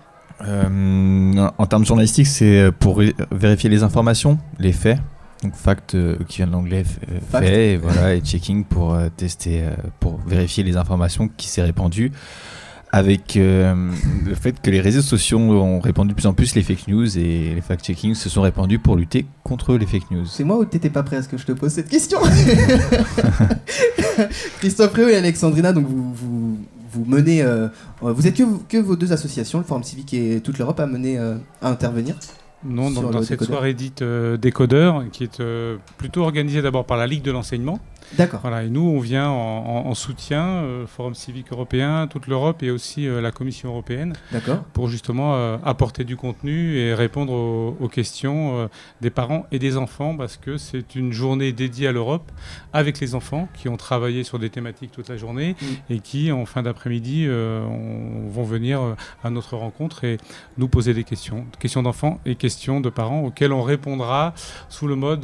Euh, en termes journalistiques, c'est pour vé- vérifier les informations, les faits. Donc fact euh, qui vient de l'anglais, euh, fait, et voilà, et checking pour euh, tester, euh, pour vérifier les informations qui s'est répandues. Avec euh, le fait que les réseaux sociaux ont répandu de plus en plus les fake news et les fact-checking se sont répandus pour lutter contre les fake news.
C'est moi ou t'étais pas prêt à ce que je te pose cette question? Christophe Réau et Alexandrina, donc vous, vous, vous menez. euh, vous êtes que, que vos deux associations, le Forum Civique et toute l'Europe, à mener euh, à intervenir
Non, dans, cette
décodeur
soirée dite euh, décodeur, qui est euh, plutôt organisée d'abord par la Ligue de l'enseignement.
D'accord.
Voilà, et nous, on vient en, en- en soutien, euh, Forum civique européen, toute l'Europe et aussi euh, la Commission européenne,
D'accord.
pour justement euh, apporter du contenu et répondre aux, aux questions des parents et des enfants, parce que c'est une journée dédiée à l'Europe avec les enfants qui ont travaillé sur des thématiques toute la journée
Mm.
et qui, en fin d'après-midi, on- vont venir à notre rencontre et nous poser des questions, questions d'enfants et questions de parents auxquelles on répondra sous le mode,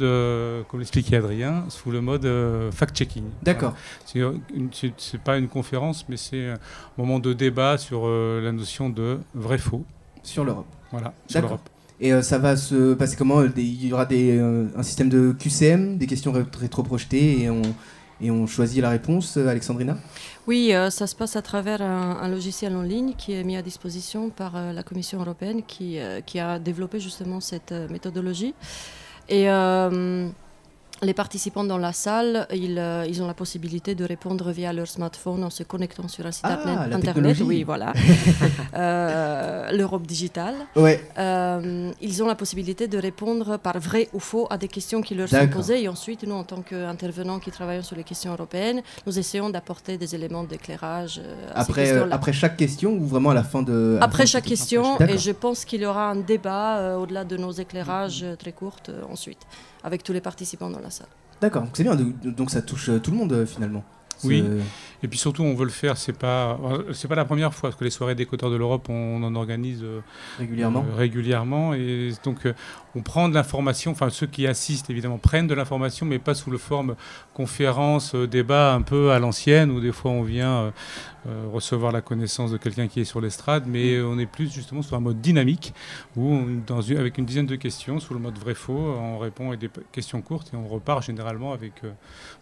comme l'expliquait Adrien, sous le mode fact-checking.
D'accord.
Voilà. C'est une- C'est pas une conférence, mais c'est un moment de débat sur euh, la notion de vrai-faux.
Sur l'Europe.
Voilà, sur
D'accord.
l'Europe.
Et euh, ça va se passer comment euh, Il y aura des, euh, un système de QCM, des questions ré- rétro-projetées et on, et on choisit la réponse, euh, Alexandrina?
Oui, euh, ça se passe à travers un, un logiciel en ligne qui est mis à disposition par euh, la Commission européenne qui, euh, qui a développé justement cette euh, méthodologie. Et euh, les participants dans la salle, ils, euh, ils ont la possibilité de répondre via leur smartphone en se connectant sur un site
Ah,
internet-
la
internet.
technologie.
Oui, voilà. Euh, L'Europe digitale.
Ouais.
Euh, ils ont la possibilité de répondre par vrai ou faux à des questions qui leur sont posées. Et ensuite, nous, en tant qu'intervenants qui travaillons sur les questions européennes, nous essayons d'apporter des éléments d'éclairage ces
après, chaque question ou vraiment à la fin de.
Après
fin
chaque question, et je pense qu'il y aura un débat au-delà de nos éclairages très courts ensuite, avec tous les participants dans la salle.
D'accord, donc c'est bien, donc ça touche euh, tout le monde euh, finalement.
Oui. Et puis surtout, on veut le faire. C'est pas, c'est pas la première fois parce que les soirées des Côteurs de l'Europe, on, en organise euh,
Régulièrement.
euh, régulièrement. Et donc, euh, on prend de l'information. Enfin, ceux qui assistent évidemment prennent de l'information, mais pas sous le forme conférence, euh, débat un peu à l'ancienne où des fois on vient euh, recevoir la connaissance de quelqu'un qui est sur l'estrade, mais euh, on est plus justement sur un mode dynamique où, on- dans une- avec une dizaine de questions, sous le mode vrai-faux, on répond avec des questions courtes et on repart généralement avec euh,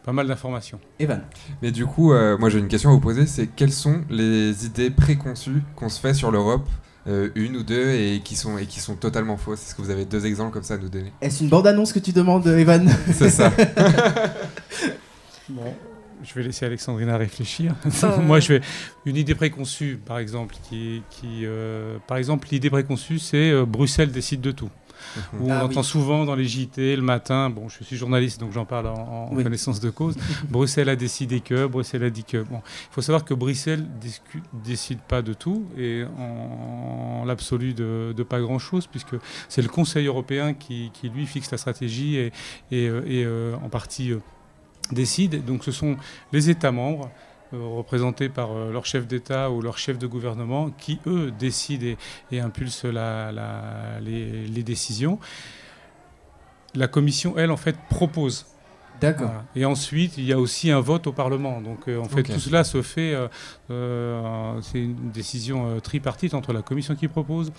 pas mal d'informations.
Evan.
Mais du coup, euh, moi j'ai une question à vous poser, c'est quelles sont les idées préconçues qu'on se fait sur l'Europe, euh, une ou deux, et qui sont, et qui sont totalement fausses? Est-ce que vous avez deux exemples comme ça à nous donner?
Est-ce une bande-annonce que tu demandes, Evan?
C'est ça.
Bon, je vais laisser Alexandrina réfléchir.
Euh.
Moi, je vais une idée préconçue, par exemple, qui, qui euh, par exemple, l'idée préconçue, c'est euh, Bruxelles décide de tout. où on
Ah
entend
oui.
souvent dans les JT le matin. Bon, je suis journaliste, donc j'en parle en, en
Oui.
connaissance de cause. Bruxelles a décidé que, Bruxelles a dit que. Bon, il faut savoir que Bruxelles décide pas de tout et en, en l'absolu de, de pas grand-chose, puisque c'est le Conseil européen qui, qui, lui fixe la stratégie et, et, et, euh, en partie euh, décide. Donc ce sont les États membres euh, représentés par euh, leur chef d'État ou leur chef de gouvernement qui, eux, décident et, et impulsent la- la- les, les décisions. La Commission, elle, en fait, propose.
D'accord.
Voilà. Et ensuite, il y a aussi un vote au Parlement. Donc, euh, en fait, tout cela se fait. euh, euh, c'est une décision tripartite entre la Commission qui propose,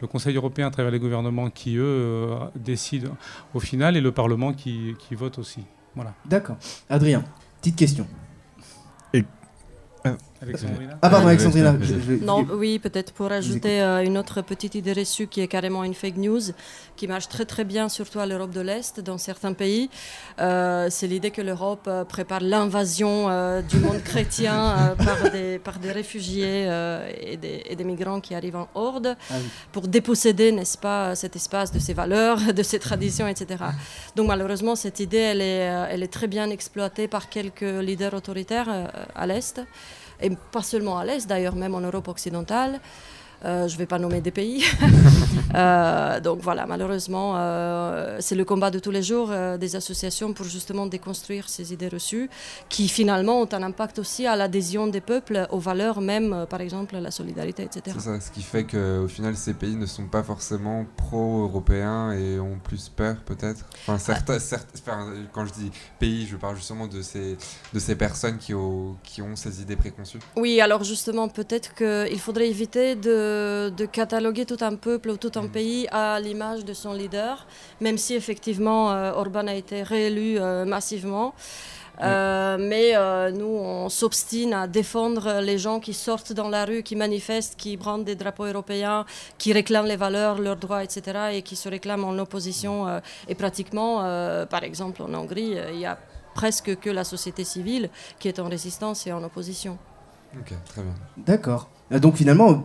le Conseil européen à travers les gouvernements qui, eux, décident au final, et le Parlement qui, qui vote aussi. Voilà.
D'accord. Adrien, petite question.
Alexandrina
Ah pardon, Alexandrina. je- je-
Non, oui, peut-être pour ajouter euh, une autre petite idée reçue qui est carrément une fake news, qui marche très très bien, surtout à l'Europe de l'Est, dans certains pays. Euh, c'est l'idée que l'Europe euh, prépare l'invasion euh, du monde chrétien euh, par, des, par des réfugiés euh, et, des, et des migrants qui arrivent en horde
Ah oui.
pour déposséder, n'est-ce pas, cet espace de ses valeurs, de ses traditions, etc. Donc malheureusement, cette idée, elle est, elle est très bien exploitée par quelques leaders autoritaires euh, à l'Est et pas seulement à l'Est d'ailleurs, même en Europe occidentale. Euh, je ne vais pas nommer des pays. Euh, donc voilà, malheureusement, euh, c'est le combat de tous les jours des associations pour justement déconstruire ces idées reçues qui finalement ont un impact aussi à l'adhésion des peuples aux valeurs même, par exemple la solidarité, etc.
C'est ça, ce qui fait qu'au final, ces pays ne sont pas forcément pro-européens et ont plus peur, peut-être. Enfin, certains, certes- enfin, quand je dis pays, je parle justement de ces, de ces personnes qui ont, qui ont ces idées préconçues.
Oui, alors justement, peut-être qu'il faudrait éviter de, de cataloguer tout un peuple ou tout un pays à l'image de son leader, même si effectivement euh, Orban a été réélu euh, massivement. Euh, mais euh, nous, on s'obstine à défendre les gens qui sortent dans la rue, qui manifestent, qui brandent des drapeaux européens, qui réclament les valeurs, leurs droits, etc., et qui se réclament en opposition. euh, et pratiquement, euh, par exemple, en Hongrie, euh, il y a presque que la société civile qui est en résistance et en opposition.
Ok, très bien.
D'accord. Donc finalement,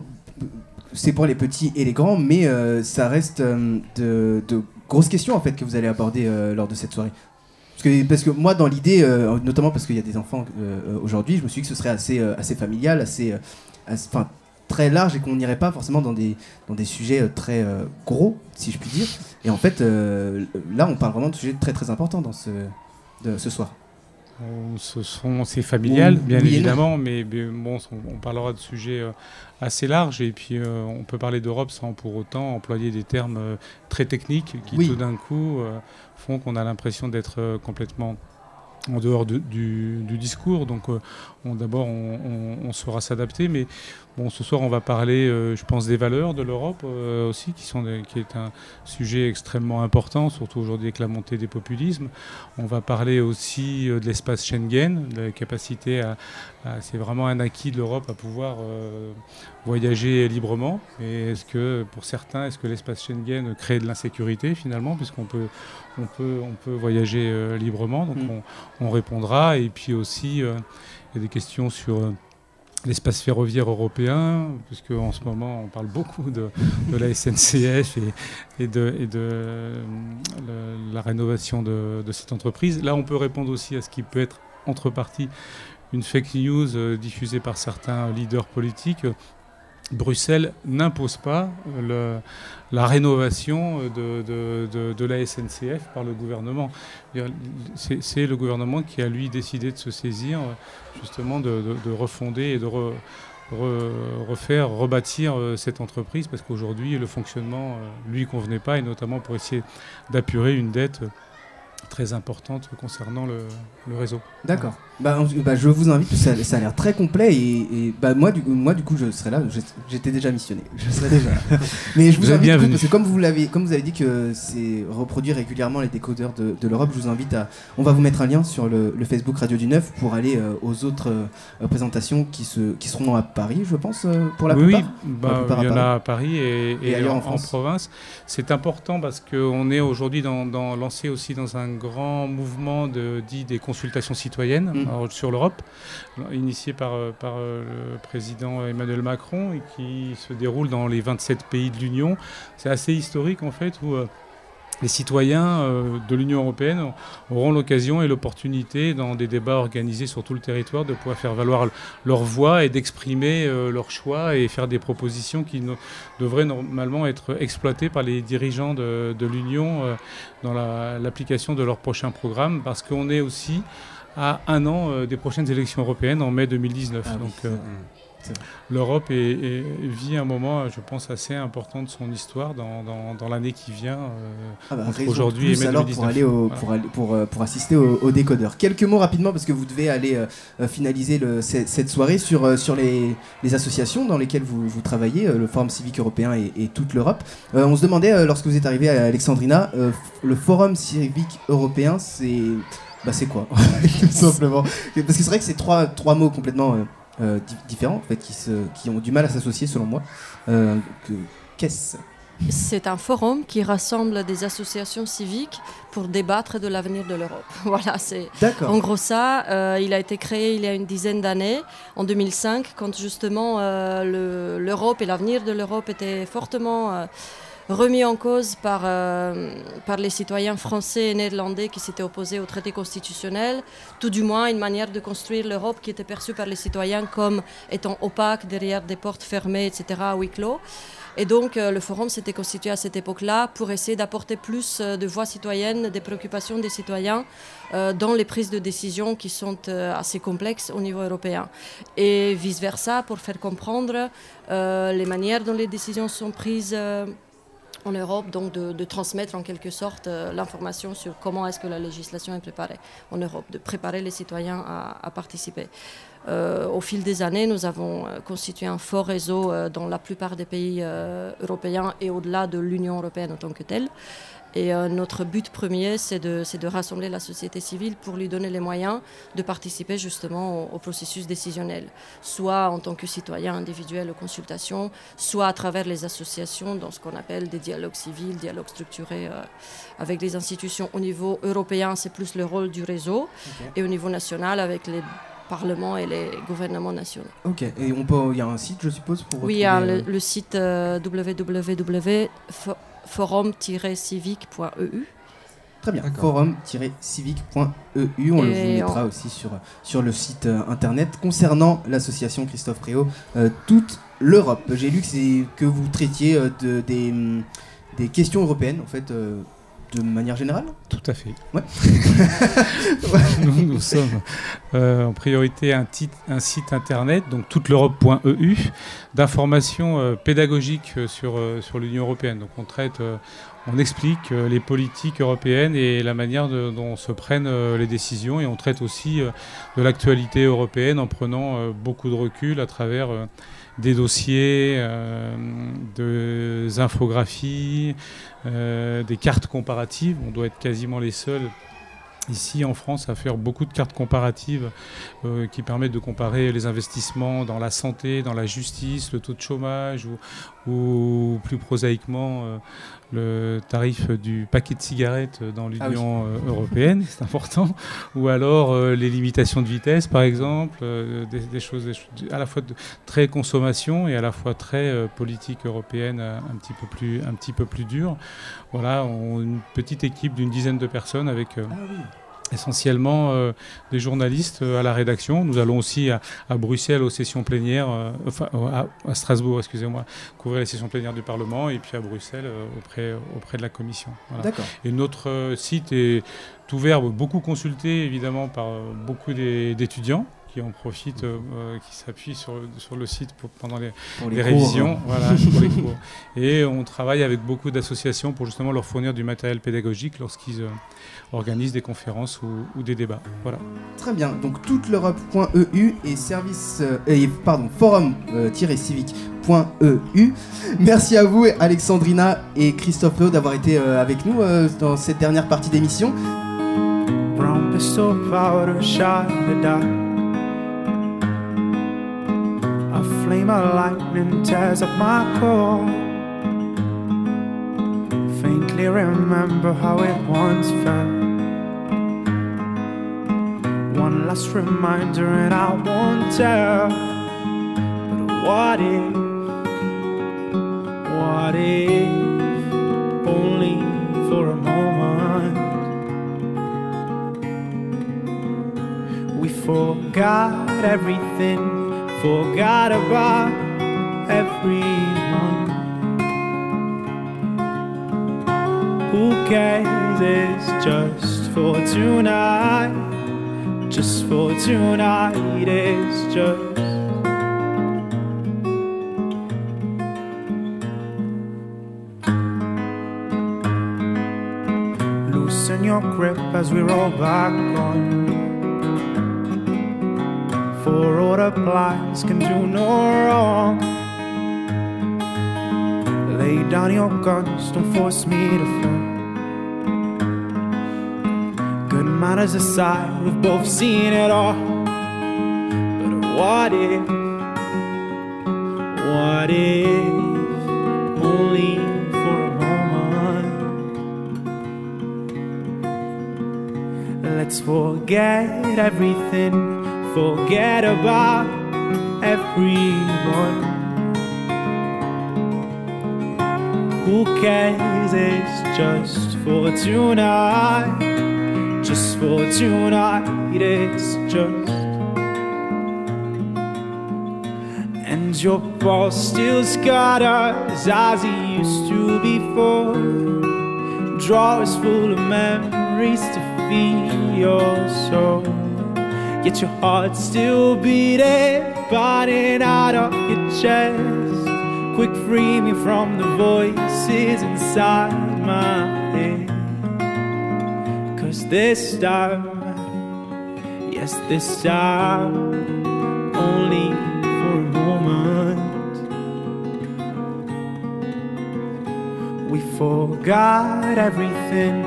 c'est pour les petits et les grands, mais euh, ça reste euh, de, grosses questions en fait que vous allez aborder euh, lors de cette soirée. Parce que, moi, dans l'idée, notamment parce qu'il y a des enfants aujourd'hui, je me suis dit que ce serait assez, familial, assez, très large et qu'on n'irait pas forcément dans des, dans des sujets très gros, si je puis dire. Et en fait, là, on parle vraiment de sujets très très importants dans ce, ce soir.
On- ce sont, c'est familial, bien
oui
évidemment, mais, mais bon, on, on parlera de sujets euh, assez larges et puis euh, on peut parler d'Europe sans pour autant employer des termes euh, très techniques qui
Oui.
tout d'un coup font qu'on a l'impression d'être complètement en dehors de- du, du discours. Donc on- d'abord, on, on- on saura s'adapter, mais bon, ce soir, on va parler, euh, je pense, des valeurs de l'Europe euh, aussi, qui, sont des- qui est un sujet extrêmement important, surtout aujourd'hui avec la montée des populismes. On va parler aussi euh, de l'espace Schengen, de la capacité à, à- c'est vraiment un acquis de l'Europe à pouvoir voyager librement. Et est-ce que, pour certains, est-ce que l'espace Schengen crée de l'insécurité finalement, puisqu'on peut, on peut, on peut voyager librement? Donc
Mm.
on, on répondra. Et puis aussi, il y a des questions sur l'espace ferroviaire européen, puisque en ce moment on parle beaucoup de, la SNCF et, de, euh, la rénovation de, de cette entreprise. Là, on peut répondre aussi à ce qui peut être entre parties une fake news euh, diffusée par certains leaders politiques. Bruxelles n'impose pas la rénovation de, la SNCF par le gouvernement. C'est le gouvernement qui a, lui, décidé de se saisir justement de, de- de refonder et de re- re- refaire, rebâtir euh, cette entreprise parce qu'aujourd'hui, le fonctionnement euh, lui convenait pas et notamment pour essayer d'apurer une dette euh, très importante concernant le réseau.
D'accord. Bah, bah, je vous invite, ça, ça a l'air très complet et, et, bah, moi, du, moi du coup je serai là, j'étais déjà missionné, je serai déjà là. Mais je vous, invite coup, parce que comme vous l'avez, comme vous avez dit que c'est reproduit régulièrement les décodeurs de, de l'Europe, je vous invite à, on va vous mettre un lien sur le, le Facebook Radio du Neuf pour aller euh, aux autres euh, présentations qui se, qui seront à Paris, je pense, euh, pour la
oui,
plupart.
oui,
la
bah,
plupart
il y en a à Paris et,
Et
et
ailleurs en
en, en
France.
province. C'est important parce qu'on est aujourd'hui dans, dans- lancé aussi dans un grand mouvement de, dit des consultations citoyennes
Mm.
Alors, sur l'Europe, initié par, euh, euh, le président Emmanuel Macron et qui se déroule dans les 27 pays de l'Union. C'est assez historique en fait où euh, les citoyens euh, de l'Union européenne auront l'occasion et l'opportunité, dans des débats organisés sur tout le territoire, de pouvoir faire valoir leur voix et d'exprimer euh, leurs choix et faire des propositions qui devraient normalement être exploitées par les dirigeants de, l'Union euh, dans la- l'application de leur prochain programme, parce qu'on est aussi à un an euh, des prochaines élections européennes en mai 2019.
Ah
Donc, euh. L'Europe vit un moment, je pense, assez important de son histoire dans, dans- dans l'année qui vient, euh,
Ah bah,
aujourd'hui et
plus
mai
alors
2019.
pour aller au,
Voilà.
pour, aller- pour, pour assister au, au décodeur. Quelques mots rapidement parce que vous devez aller euh, finaliser le- cette, cette soirée sur, sur les, les associations dans lesquelles vous, vous travaillez, euh, le Forum civique européen et, et toute l'Europe. On se demandait lorsque vous êtes arrivé à Alexandrina, le Forum civique européen, c'est bah c'est quoi? Tout simplement Parce que c'est vrai que c'est trois, trois mots complètement euh, euh, di- différents en fait qui, se, qui ont du mal à s'associer selon moi. Euh, que- Qu'est-ce?
C'est un forum qui rassemble des associations civiques pour débattre de l'avenir de l'Europe. Voilà, c'est
D'accord.
en gros ça. Euh, il a été créé il y a une dizaine d'années, en 2005, quand justement euh, le- l'Europe et l'avenir de l'Europe étaient fortement euh, remis en cause par, euh, par les citoyens français et néerlandais qui s'étaient opposés au traité constitutionnel, tout du moins une manière de construire l'Europe qui était perçue par les citoyens comme étant opaque, derrière des portes fermées, etc., à huis clos. Et donc, euh, le forum s'était constitué à cette époque-là pour essayer d'apporter plus euh, de voix citoyennes, des préoccupations des citoyens dans les prises de décision qui sont assez complexes au niveau européen. Et vice-versa, pour faire comprendre les manières dont les décisions sont prises. En Europe, donc de, transmettre en quelque sorte euh, l'information sur comment est-ce que la législation est préparée en Europe, de préparer les citoyens à, participer. Euh, au fil des années, nous avons euh, constitué un fort réseau dans la plupart des pays européens et au-delà de l'Union européenne en tant que telle. Et euh, notre but premier, c'est de, rassembler la société civile pour lui donner les moyens de participer justement au, au processus décisionnel, soit en tant que citoyen individuel aux consultations, soit à travers les associations dans ce qu'on appelle des dialogues civils, dialogues structurés euh, avec les institutions. Au niveau européen, c'est plus le rôle du réseau, et au niveau national, avec les parlements et les gouvernements nationaux.
Ok, et on peut, il y a un site, je suppose, pour.
Oui, il y a le,
euh,
le site euh, www.forum-civique.eu.
Très bien, forum-civique.eu, on le vous
Et
mettra
on-
aussi sur, sur le site euh, internet concernant l'association Christophe Préau, euh, toute l'Europe. J'ai lu que, c'est- que vous traitiez euh, de, des, hum, des questions européennes, en fait, euh, de manière générale
Tout à fait.
Ouais.
nous, nous sommes euh, en priorité un, titre- un site internet, donc toute l'Europe.eu, d'informations euh, pédagogiques euh, sur, euh, sur l'Union européenne. Donc on traite, on explique les politiques européennes et la manière de- dont se prennent les décisions, et on traite aussi de l'actualité européenne en prenant beaucoup de recul à travers des dossiers, euh, des infographies, euh, des cartes comparatives. On doit être quasiment les seuls ici en France à faire beaucoup de cartes comparatives euh, qui permettent de comparer les investissements dans la santé, dans la justice, le taux de chômage ou, ou plus prosaïquement euh, le tarif du paquet de cigarettes dans
Ah
l'Union euh, européenne, c'est important, ou alors euh, les limitations de vitesse par exemple, des, des choses, des choses à la fois de très consommation et à la fois très politique européenne un petit peu plus, un petit peu plus dure. Voilà, on, une petite équipe d'une dizaine de personnes avec
Ah oui.
Essentiellement euh, des journalistes euh, à la rédaction. Nous allons aussi à, à Bruxelles aux sessions plénières, euh, enfin à, à Strasbourg, excusez-moi, couvrir les sessions plénières du Parlement et puis à Bruxelles auprès, auprès de la Commission. Voilà.
D'accord.
Et notre site est ouvert, beaucoup consulté évidemment par beaucoup d'étudiants qui en profitent, euh, qui s'appuient sur, sur le site pour- pendant les,
Pour les
les
cours,
révisions,
hein.
voilà, pour les cours. Et on travaille avec beaucoup d'associations pour justement leur fournir du matériel pédagogique lorsqu'ils euh, organisent des conférences ou, ou des débats. Voilà.
Très bien, donc toute l'Europe.eu et service euh, et, pardon, forum-civique.eu. Merci à vous Alexandrina et Christophe d'avoir été euh, avec nous euh, dans cette dernière partie d'émission.
Brown pistol powder shot the dark. A flame of lightning tears up my core. Faintly remember how it once felt. last reminder and I wonder But what if, what if Only for a moment We forgot everything Forgot about everyone? Who cares, it's just for tonight. Just for tonight, it's just. Loosen your grip as we roll back on. For all the blinds can do no wrong. Lay down your guns, don't force me to fall. Good manners aside, we've both seen it all. But what if, what if, only for a moment? Let's forget everything, forget about everyone. Who cares? It's just for tonight. Just for tonight, it's just. And your boss still's got scatters as he used to before. Drawers full of memories to feed your soul. Yet your heart still beating, burning out of your chest. Quick, free me from the voices inside my head. Cause this time, yes, this time, only for a moment. We forgot everything,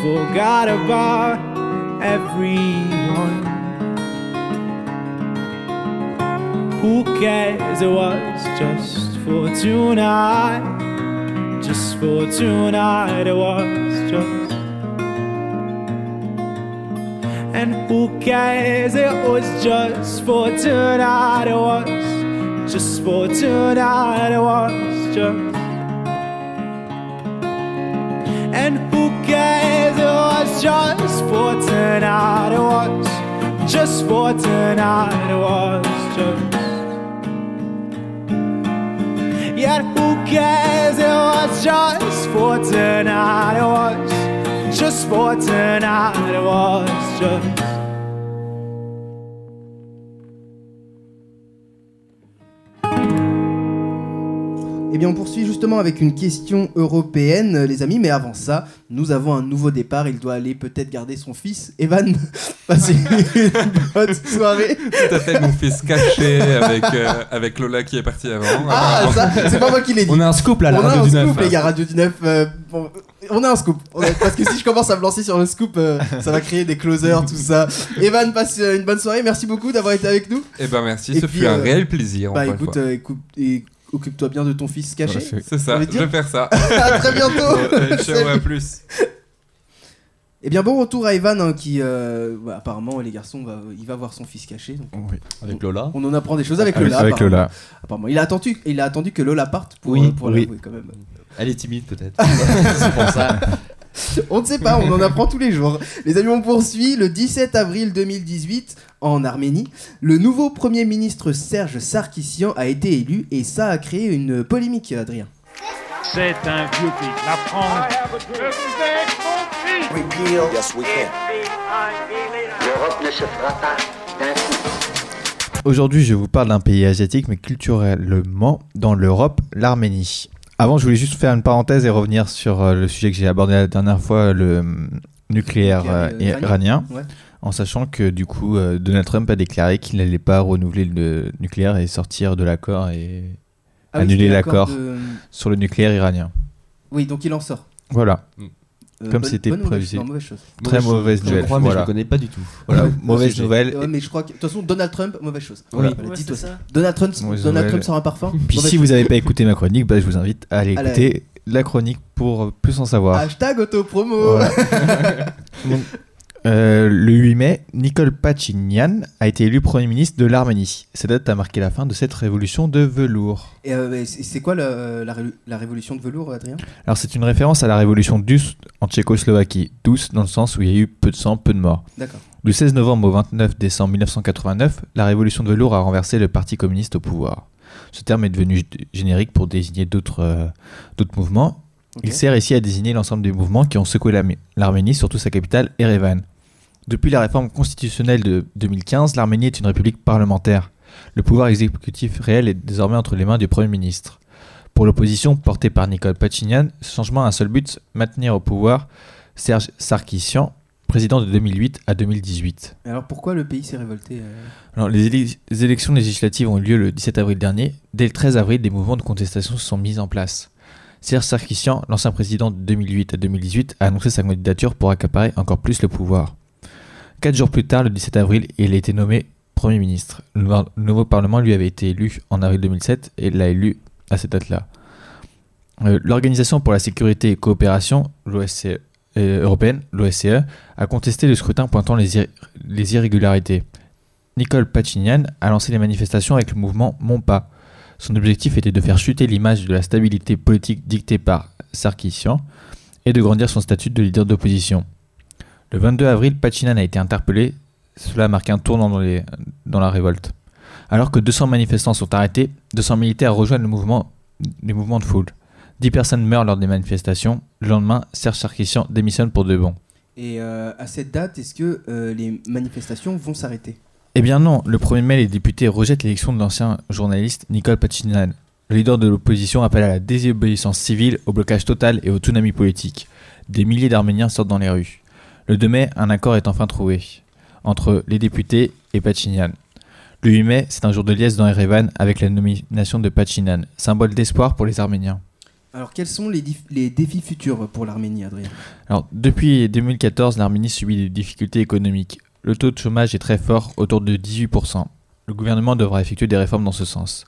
forgot about everyone. Who cares? It was just for tonight. Just for tonight, it was just. And who cares? It was just for tonight, it was. Just for tonight, it was just. And who cares? It was just for tonight, it was. Just for tonight, it was just. Yet who cares? It was just for tonight. It was just for tonight. It was just.
Eh bien, on poursuit justement avec une question européenne, les amis. Mais avant ça, nous avons un nouveau départ. Il doit aller peut-être garder son fils. Evan, passez une bonne soirée.
Tout à fait, mon fils caché avec, euh, avec Lola qui est partie avant.
Ah, ça, c'est pas moi qui l'ai dit.
On a un scoop là, la
on a
radio
un
du
scoop,
9.
les gars, Radio du 9. euh, bon, on a un scoop. On a- parce que si je commence à me lancer sur le scoop, euh, ça va créer des closers, tout ça. Evan, passe euh, une bonne soirée. Merci beaucoup d'avoir été avec nous.
Eh ben merci,
Et
ce
puis,
fut un
euh,
réel plaisir.
Bah écoute, euh, écoute- et occupe-toi bien de ton fils caché.
C'est ça, je vais faire ça.
à très bientôt.
Ciao, à plus.
Eh bien, bon retour à Evan, hein, qui euh, bah, apparemment, les garçons, va, il va voir son fils caché. donc
Avec Lola.
on en apprend des choses avec,
Avec-
Lola.
avec
apparemment.
Lola.
Apparemment, il a attendu, il a attendu que Lola parte pour,
Oui,
euh, pour
oui.
l'avouer quand même.
Elle est timide peut-être. C'est pour ça.
On ne sait pas, on en apprend tous les jours. Les amis, on poursuit. Le 17 avril 2018, en Arménie, le nouveau Premier ministre Serge Sarkissian a été élu et ça a créé une polémique, Adrien.
C'est un vieux pays. La France.
L'Europe ne se fera pas d'un coup.
Aujourd'hui, je vous parle d'un pays asiatique, mais culturellement dans l'Europe, l'Arménie. Avant, je voulais juste faire une parenthèse et revenir sur euh, le sujet que j'ai abordé la dernière fois, le euh, nucléaire
Nucléaire,
euh,
iranien.
iranien,
Ouais.
en sachant que du coup, euh, Donald Trump a déclaré qu'il n'allait pas renouveler le nucléaire et sortir de l'accord et
Ah oui,
annuler l'accord
de-
sur le nucléaire iranien.
Oui, donc il en sort.
Voilà.
Euh,
Comme
bonne-
c'était
bonne
prévu.
non, mauvaise chose.
Très
Mauvaise
mauvaise
je
nouvelle.
crois, mais je le connais pas du tout.
Voilà, mauvaise nouvelle.
Ouais, mais je crois que de toute façon Donald Trump, mauvaise chose.
Voilà.
Voilà,
Ouais,
dis-toi
c'est
ça. Donald Trump,
Mauvaise
Donald
nouvelle.
Trump sort un parfum.
Puis
Mauvaise
si
chose.
vous n'avez pas écouté ma chronique, bah, je vous invite à aller
À la-
écouter la chronique pour plus en savoir.
Hashtag autopromo.
Voilà. Euh, le 8 mai, Nicole Pachinian a été élu Premier ministre de l'Arménie. Cette date a marqué la fin de cette révolution de velours.
Et euh, c'est quoi le- la, ré- la révolution de velours, Adrien?
Alors c'est une référence à la révolution douce en Tchécoslovaquie. Douce dans le sens où il y a eu peu de sang, peu de morts.
D'accord.
Du 16 novembre au 29 décembre 1989, la révolution de velours a renversé le Parti communiste au pouvoir. Ce terme est devenu générique pour désigner d'autres euh, mouvements. Il sert ici à désigner l'ensemble des mouvements qui ont secoué l'Armé- l'Arménie, surtout sa capitale, Erevan. Depuis la réforme constitutionnelle de 2015, l'Arménie est une république parlementaire. Le pouvoir exécutif réel est désormais entre les mains du Premier ministre. Pour l'opposition, portée par Nicole Pachinian, ce changement a un seul but, maintenir au pouvoir Serge Sarkissian, président de 2008 à 2018.
Alors pourquoi le pays s'est révolté euh
Alors, les, éle- les élections législatives ont eu lieu le 17 avril dernier. Dès le 13 avril, des mouvements de contestation se sont mis en place. Serge Sarkissian, l'ancien président de 2008 à 2018, a annoncé sa candidature pour accaparer encore plus le pouvoir. Quatre jours plus tard, le 17 avril, il a été nommé Premier ministre. Le, nouveau- le nouveau Parlement lui avait été élu en avril 2007 et l'a élu à cette date-là. Euh, L'Organisation pour la sécurité et coopération, l'OSCE, euh, européenne, l'OSCE, a contesté le scrutin pointant les, ir- les irrégularités. Nicole Pachinian a lancé les manifestations avec le mouvement Mon Pas. Son objectif était de faire chuter l'image de la stabilité politique dictée par Sarkissian et de grandir son statut de leader d'opposition. Le 22 avril, Pachinian a été interpellé. Cela a marqué un tournant dans, les- dans la révolte. Alors que 200 manifestants sont arrêtés, 200 militaires rejoignent le mouvement, les mouvements de foule. 10 personnes meurent lors des manifestations. Le lendemain, Serge Sarkissian démissionne pour de bon.
Et euh, à cette date, est-ce que euh, les manifestations vont s'arrêter?
Eh bien non, le 1er mai, les députés rejettent l'élection de l'ancien journaliste Nicole Pachinian. Le leader de l'opposition appelle à la désobéissance civile, au blocage total et au tsunami politique. Des milliers d'Arméniens sortent dans les rues. Le 2 mai, un accord est enfin trouvé entre les députés et Pachinian. Le 8 mai, c'est un jour de liesse dans Erevan avec la nomination de Pachinian, symbole d'espoir pour les Arméniens.
Alors quels sont les, défis futurs pour l'Arménie, Adrien?
Alors, depuis 2014, l'Arménie subit des difficultés économiques. Le taux de chômage est très fort, autour de 18%. Le gouvernement devra effectuer des réformes dans ce sens.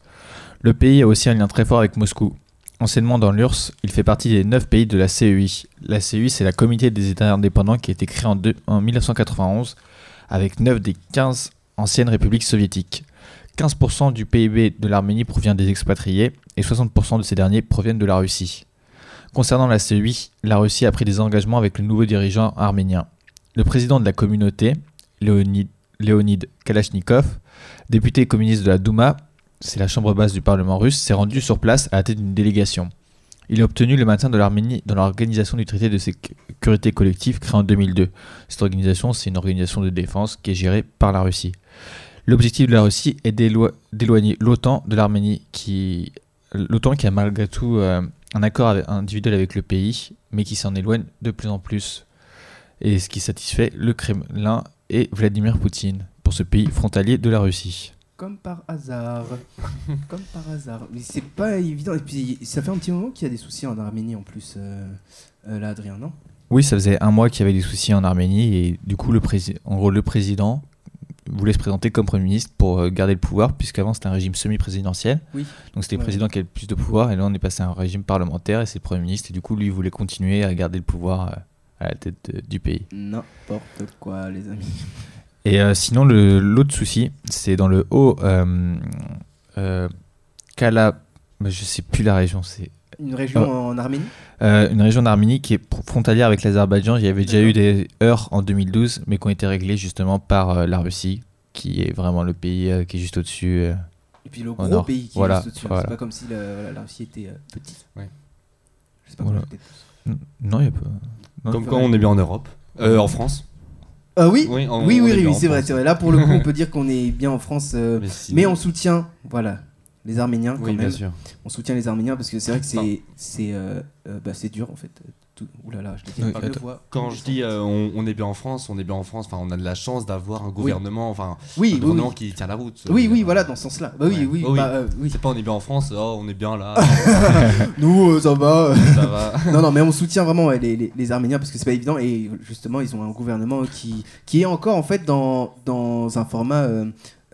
Le pays a aussi un lien très fort avec Moscou. Anciennement dans l'URSS, il fait partie des 9 pays de la CEI. La CEI, c'est la Communauté des États indépendants qui a été créée en 1991 avec 9 des 15 anciennes républiques soviétiques. 15% du PIB de l'Arménie provient des expatriés et 60% de ces derniers proviennent de la Russie. Concernant la CEI, la Russie a pris des engagements avec le nouveau dirigeant arménien. Le président de la communauté, Léonid, Léonid Kalachnikov, député communiste de la Douma, c'est la chambre basse du Parlement russe, s'est rendu sur place à la tête d'une délégation. Il a obtenu le maintien de l'Arménie dans l'organisation du traité de sécurité collective créé en 2002. Cette organisation, c'est une organisation de défense qui est gérée par la Russie. L'objectif de la Russie est d'élo- d'éloigner l'OTAN de l'Arménie, qui l'OTAN qui a malgré tout euh, un accord individuel avec le pays, mais qui s'en éloigne de plus en plus. Et ce qui satisfait le Kremlin et Vladimir Poutine pour ce pays frontalier de la Russie.
Comme par hasard. Comme par hasard. Mais c'est pas évident. Et puis ça fait un petit moment qu'il y a des soucis en Arménie en plus, euh, euh, là, Adrien, non?
Oui, ça faisait un mois qu'il y avait des soucis en Arménie et du coup, le prési- en gros, le président voulait se présenter comme Premier ministre pour euh, garder le pouvoir, puisqu'avant c'était un régime semi-présidentiel.
Oui.
Donc c'était le
Ouais.
président qui avait le plus de pouvoir et là on est passé à un régime parlementaire et c'est le Premier ministre et du coup lui il voulait continuer à garder le pouvoir à la tête de- du pays.
N'importe quoi, les amis.
Et euh, sinon, le- l'autre souci, c'est dans le haut euh, euh, Kala. mais Je sais plus la région. C'est
Une région
Oh.
en Arménie
Euh, Une région d'Arménie qui est frontalière avec l'Azerbaïdjan. Il y avait déjà eu des heurts en 2012, mais qui ont été réglés justement par euh, la Russie, qui est vraiment le pays euh, qui est juste au-dessus. euh,
Et puis le gros
nord.
pays qui
voilà,
est juste au-dessus.
voilà.
C'est pas comme si la, Russie était euh, petite.
Ouais.
Je sais pas
Voilà.
comment j'étais.
N- Non, il y a pas. non,
Comme quoi, on est bien en Europe. Euh, en France.
Ah oui,
Oui,
oui,
on-
oui,
on est
oui,
bien en
c'est vrai,
France.
c'est vrai. Là, pour le coup, on peut dire qu'on est bien en France, euh,
Mais
on soutient, voilà, les Arméniens quand
Oui, bien
même.
sûr.
On soutient les Arméniens parce que c'est vrai que c'est, euh, euh, bah, c'est dur en fait. Tout... Ouh là là, je
Oui,
voix.
Quand je dis euh, on, on est bien en France, on est bien en France. Enfin, on a de la chance d'avoir un gouvernement, enfin,
Oui,
un
oui,
gouvernement
oui.
qui tient la route.
Oui,
Euh,
oui, voilà, dans ce sens-là. Bah oui,
ouais.
oui,
Oh
bah, euh, oui.
C'est pas on est bien en France, oh, on est bien là.
Nous, euh, ça va.
Ça va.
non, non, mais on soutient vraiment ouais, les, les- les Arméniens parce que c'est pas évident et justement, ils ont un gouvernement qui, qui est encore en fait dans, dans un format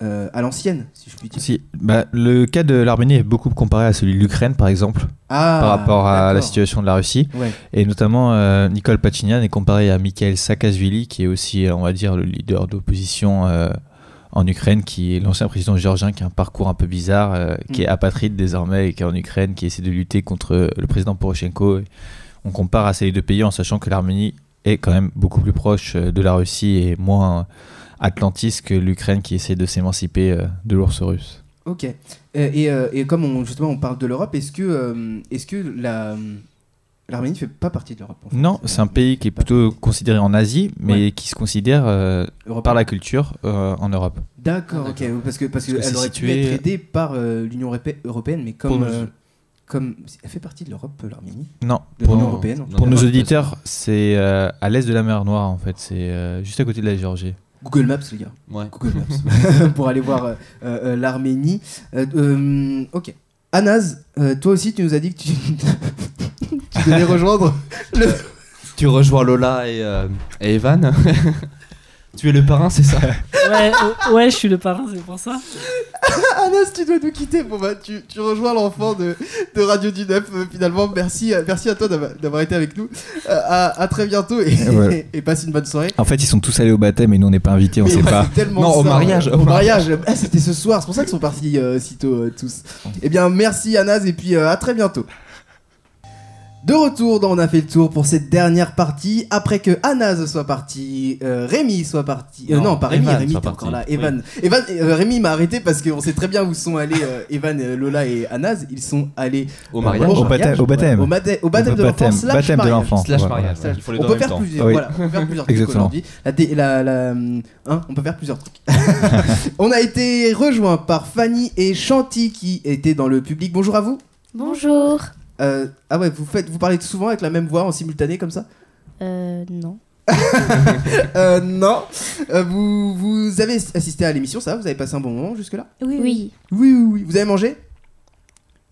euh, à l'ancienne, si je puis dire.
Si, bah, le cas de l'Arménie est beaucoup comparé à celui de l'Ukraine, par exemple,
Ah,
par rapport à la situation de la Russie.
Ouais.
Et notamment, euh, Nicole Pachinian est comparé à Mikhail Saakashvili, qui est aussi, on va dire, le leader d'opposition euh, en Ukraine, qui est l'ancien président géorgien, qui a un parcours un peu bizarre, euh, qui
Mm.
est apatride désormais et qui est en Ukraine, qui essaie de lutter contre le président Poroshenko. On compare à ces deux pays en sachant que l'Arménie est quand même beaucoup plus proche de la Russie et moins atlantiste que l'Ukraine qui essaie de s'émanciper euh, de l'ours russe.
Ok. Euh, et, euh, et comme on, justement on parle de l'Europe, est-ce que, euh, est-ce que la, l'Arménie fait pas partie de l'Europe en fait?
Non, c'est un pays qui est plutôt considéré en Asie, mais qui se considère euh, par la culture euh, en Europe.
D'accord, ok. Parce que parce,
Parce que
qu'elle aurait pu
situé-
être aidée par euh, l'Union europé- européenne, mais comme
nous-
euh, comme elle fait partie de l'Europe, l'Arménie?
Non,
de
pour,
l'Union européenne.
pour nos auditeurs, c'est euh, à l'est de la mer Noire en fait, c'est euh, juste à côté de la Géorgie.
Google Maps, les gars.
Ouais.
Google Maps. pour aller voir euh, euh, euh, l'Arménie. Ok. Anas, euh, toi aussi, tu nous as dit que tu, tu devais rejoindre le.
Tu rejoins Lola et, euh, et Evan. Tu es le parrain, c'est ça
Ouais, oh, ouais, je suis le parrain, c'est pour ça.
Anas, tu dois nous quitter. Bon, bah, tu, tu rejoins l'enfant de, de Radio du Neuf. euh, finalement, merci, euh, merci à toi d'avoir d'avoir été avec nous. Euh, à, à très bientôt et,
Ouais.
et passe une bonne soirée.
En fait, ils sont tous allés au baptême et nous on n'est pas invités, on
Mais
sait
ouais,
pas.
c'est tellement
Non, au
ça,
mariage,
ouais.
au
mariage. Ah, c'était ce soir. C'est pour ça qu'ils sont partis euh, si tôt euh, tous. Eh bien, merci Anas et puis euh, à très bientôt. De retour dans On a fait le tour pour cette dernière partie. Après que Anas soit parti, euh, Rémi soit parti. euh, non,
Non,
pas Rémi,
Evan
Rémi
soit
t'es encore là.
parti.
Evan, Evan euh, Rémi m'a arrêté parce qu'on sait très bien où sont allés euh, Evan, euh, Lola et Anas. Ils sont allés
Au mariage.
Au baptême, au baptême.
ouais, au baptême, au de l'enfant.
baptême,
slash
baptême de
mariage.
l'enfant.
Slash
Voilà.
mariage.
Slash-
Il faut les
on
deux
peut faire
temps.
plusieurs,
Oui.
voilà, on peut faire plusieurs trucs
Exactement.
aujourd'hui. La, dé- la, la- hein, on peut faire plusieurs trucs. on a été rejoint par Fanny et Chanty qui étaient dans le public. Bonjour à vous.
Bonjour.
Euh, ah ouais, vous faites, vous parlez souvent avec la même voix en simultané comme ça?
Euh, non.
Euh, non. Euh, vous, vous avez assisté à l'émission, ça? Va Vous avez passé un bon moment jusque là
Oui.
Oui, oui, oui. Vous avez mangé?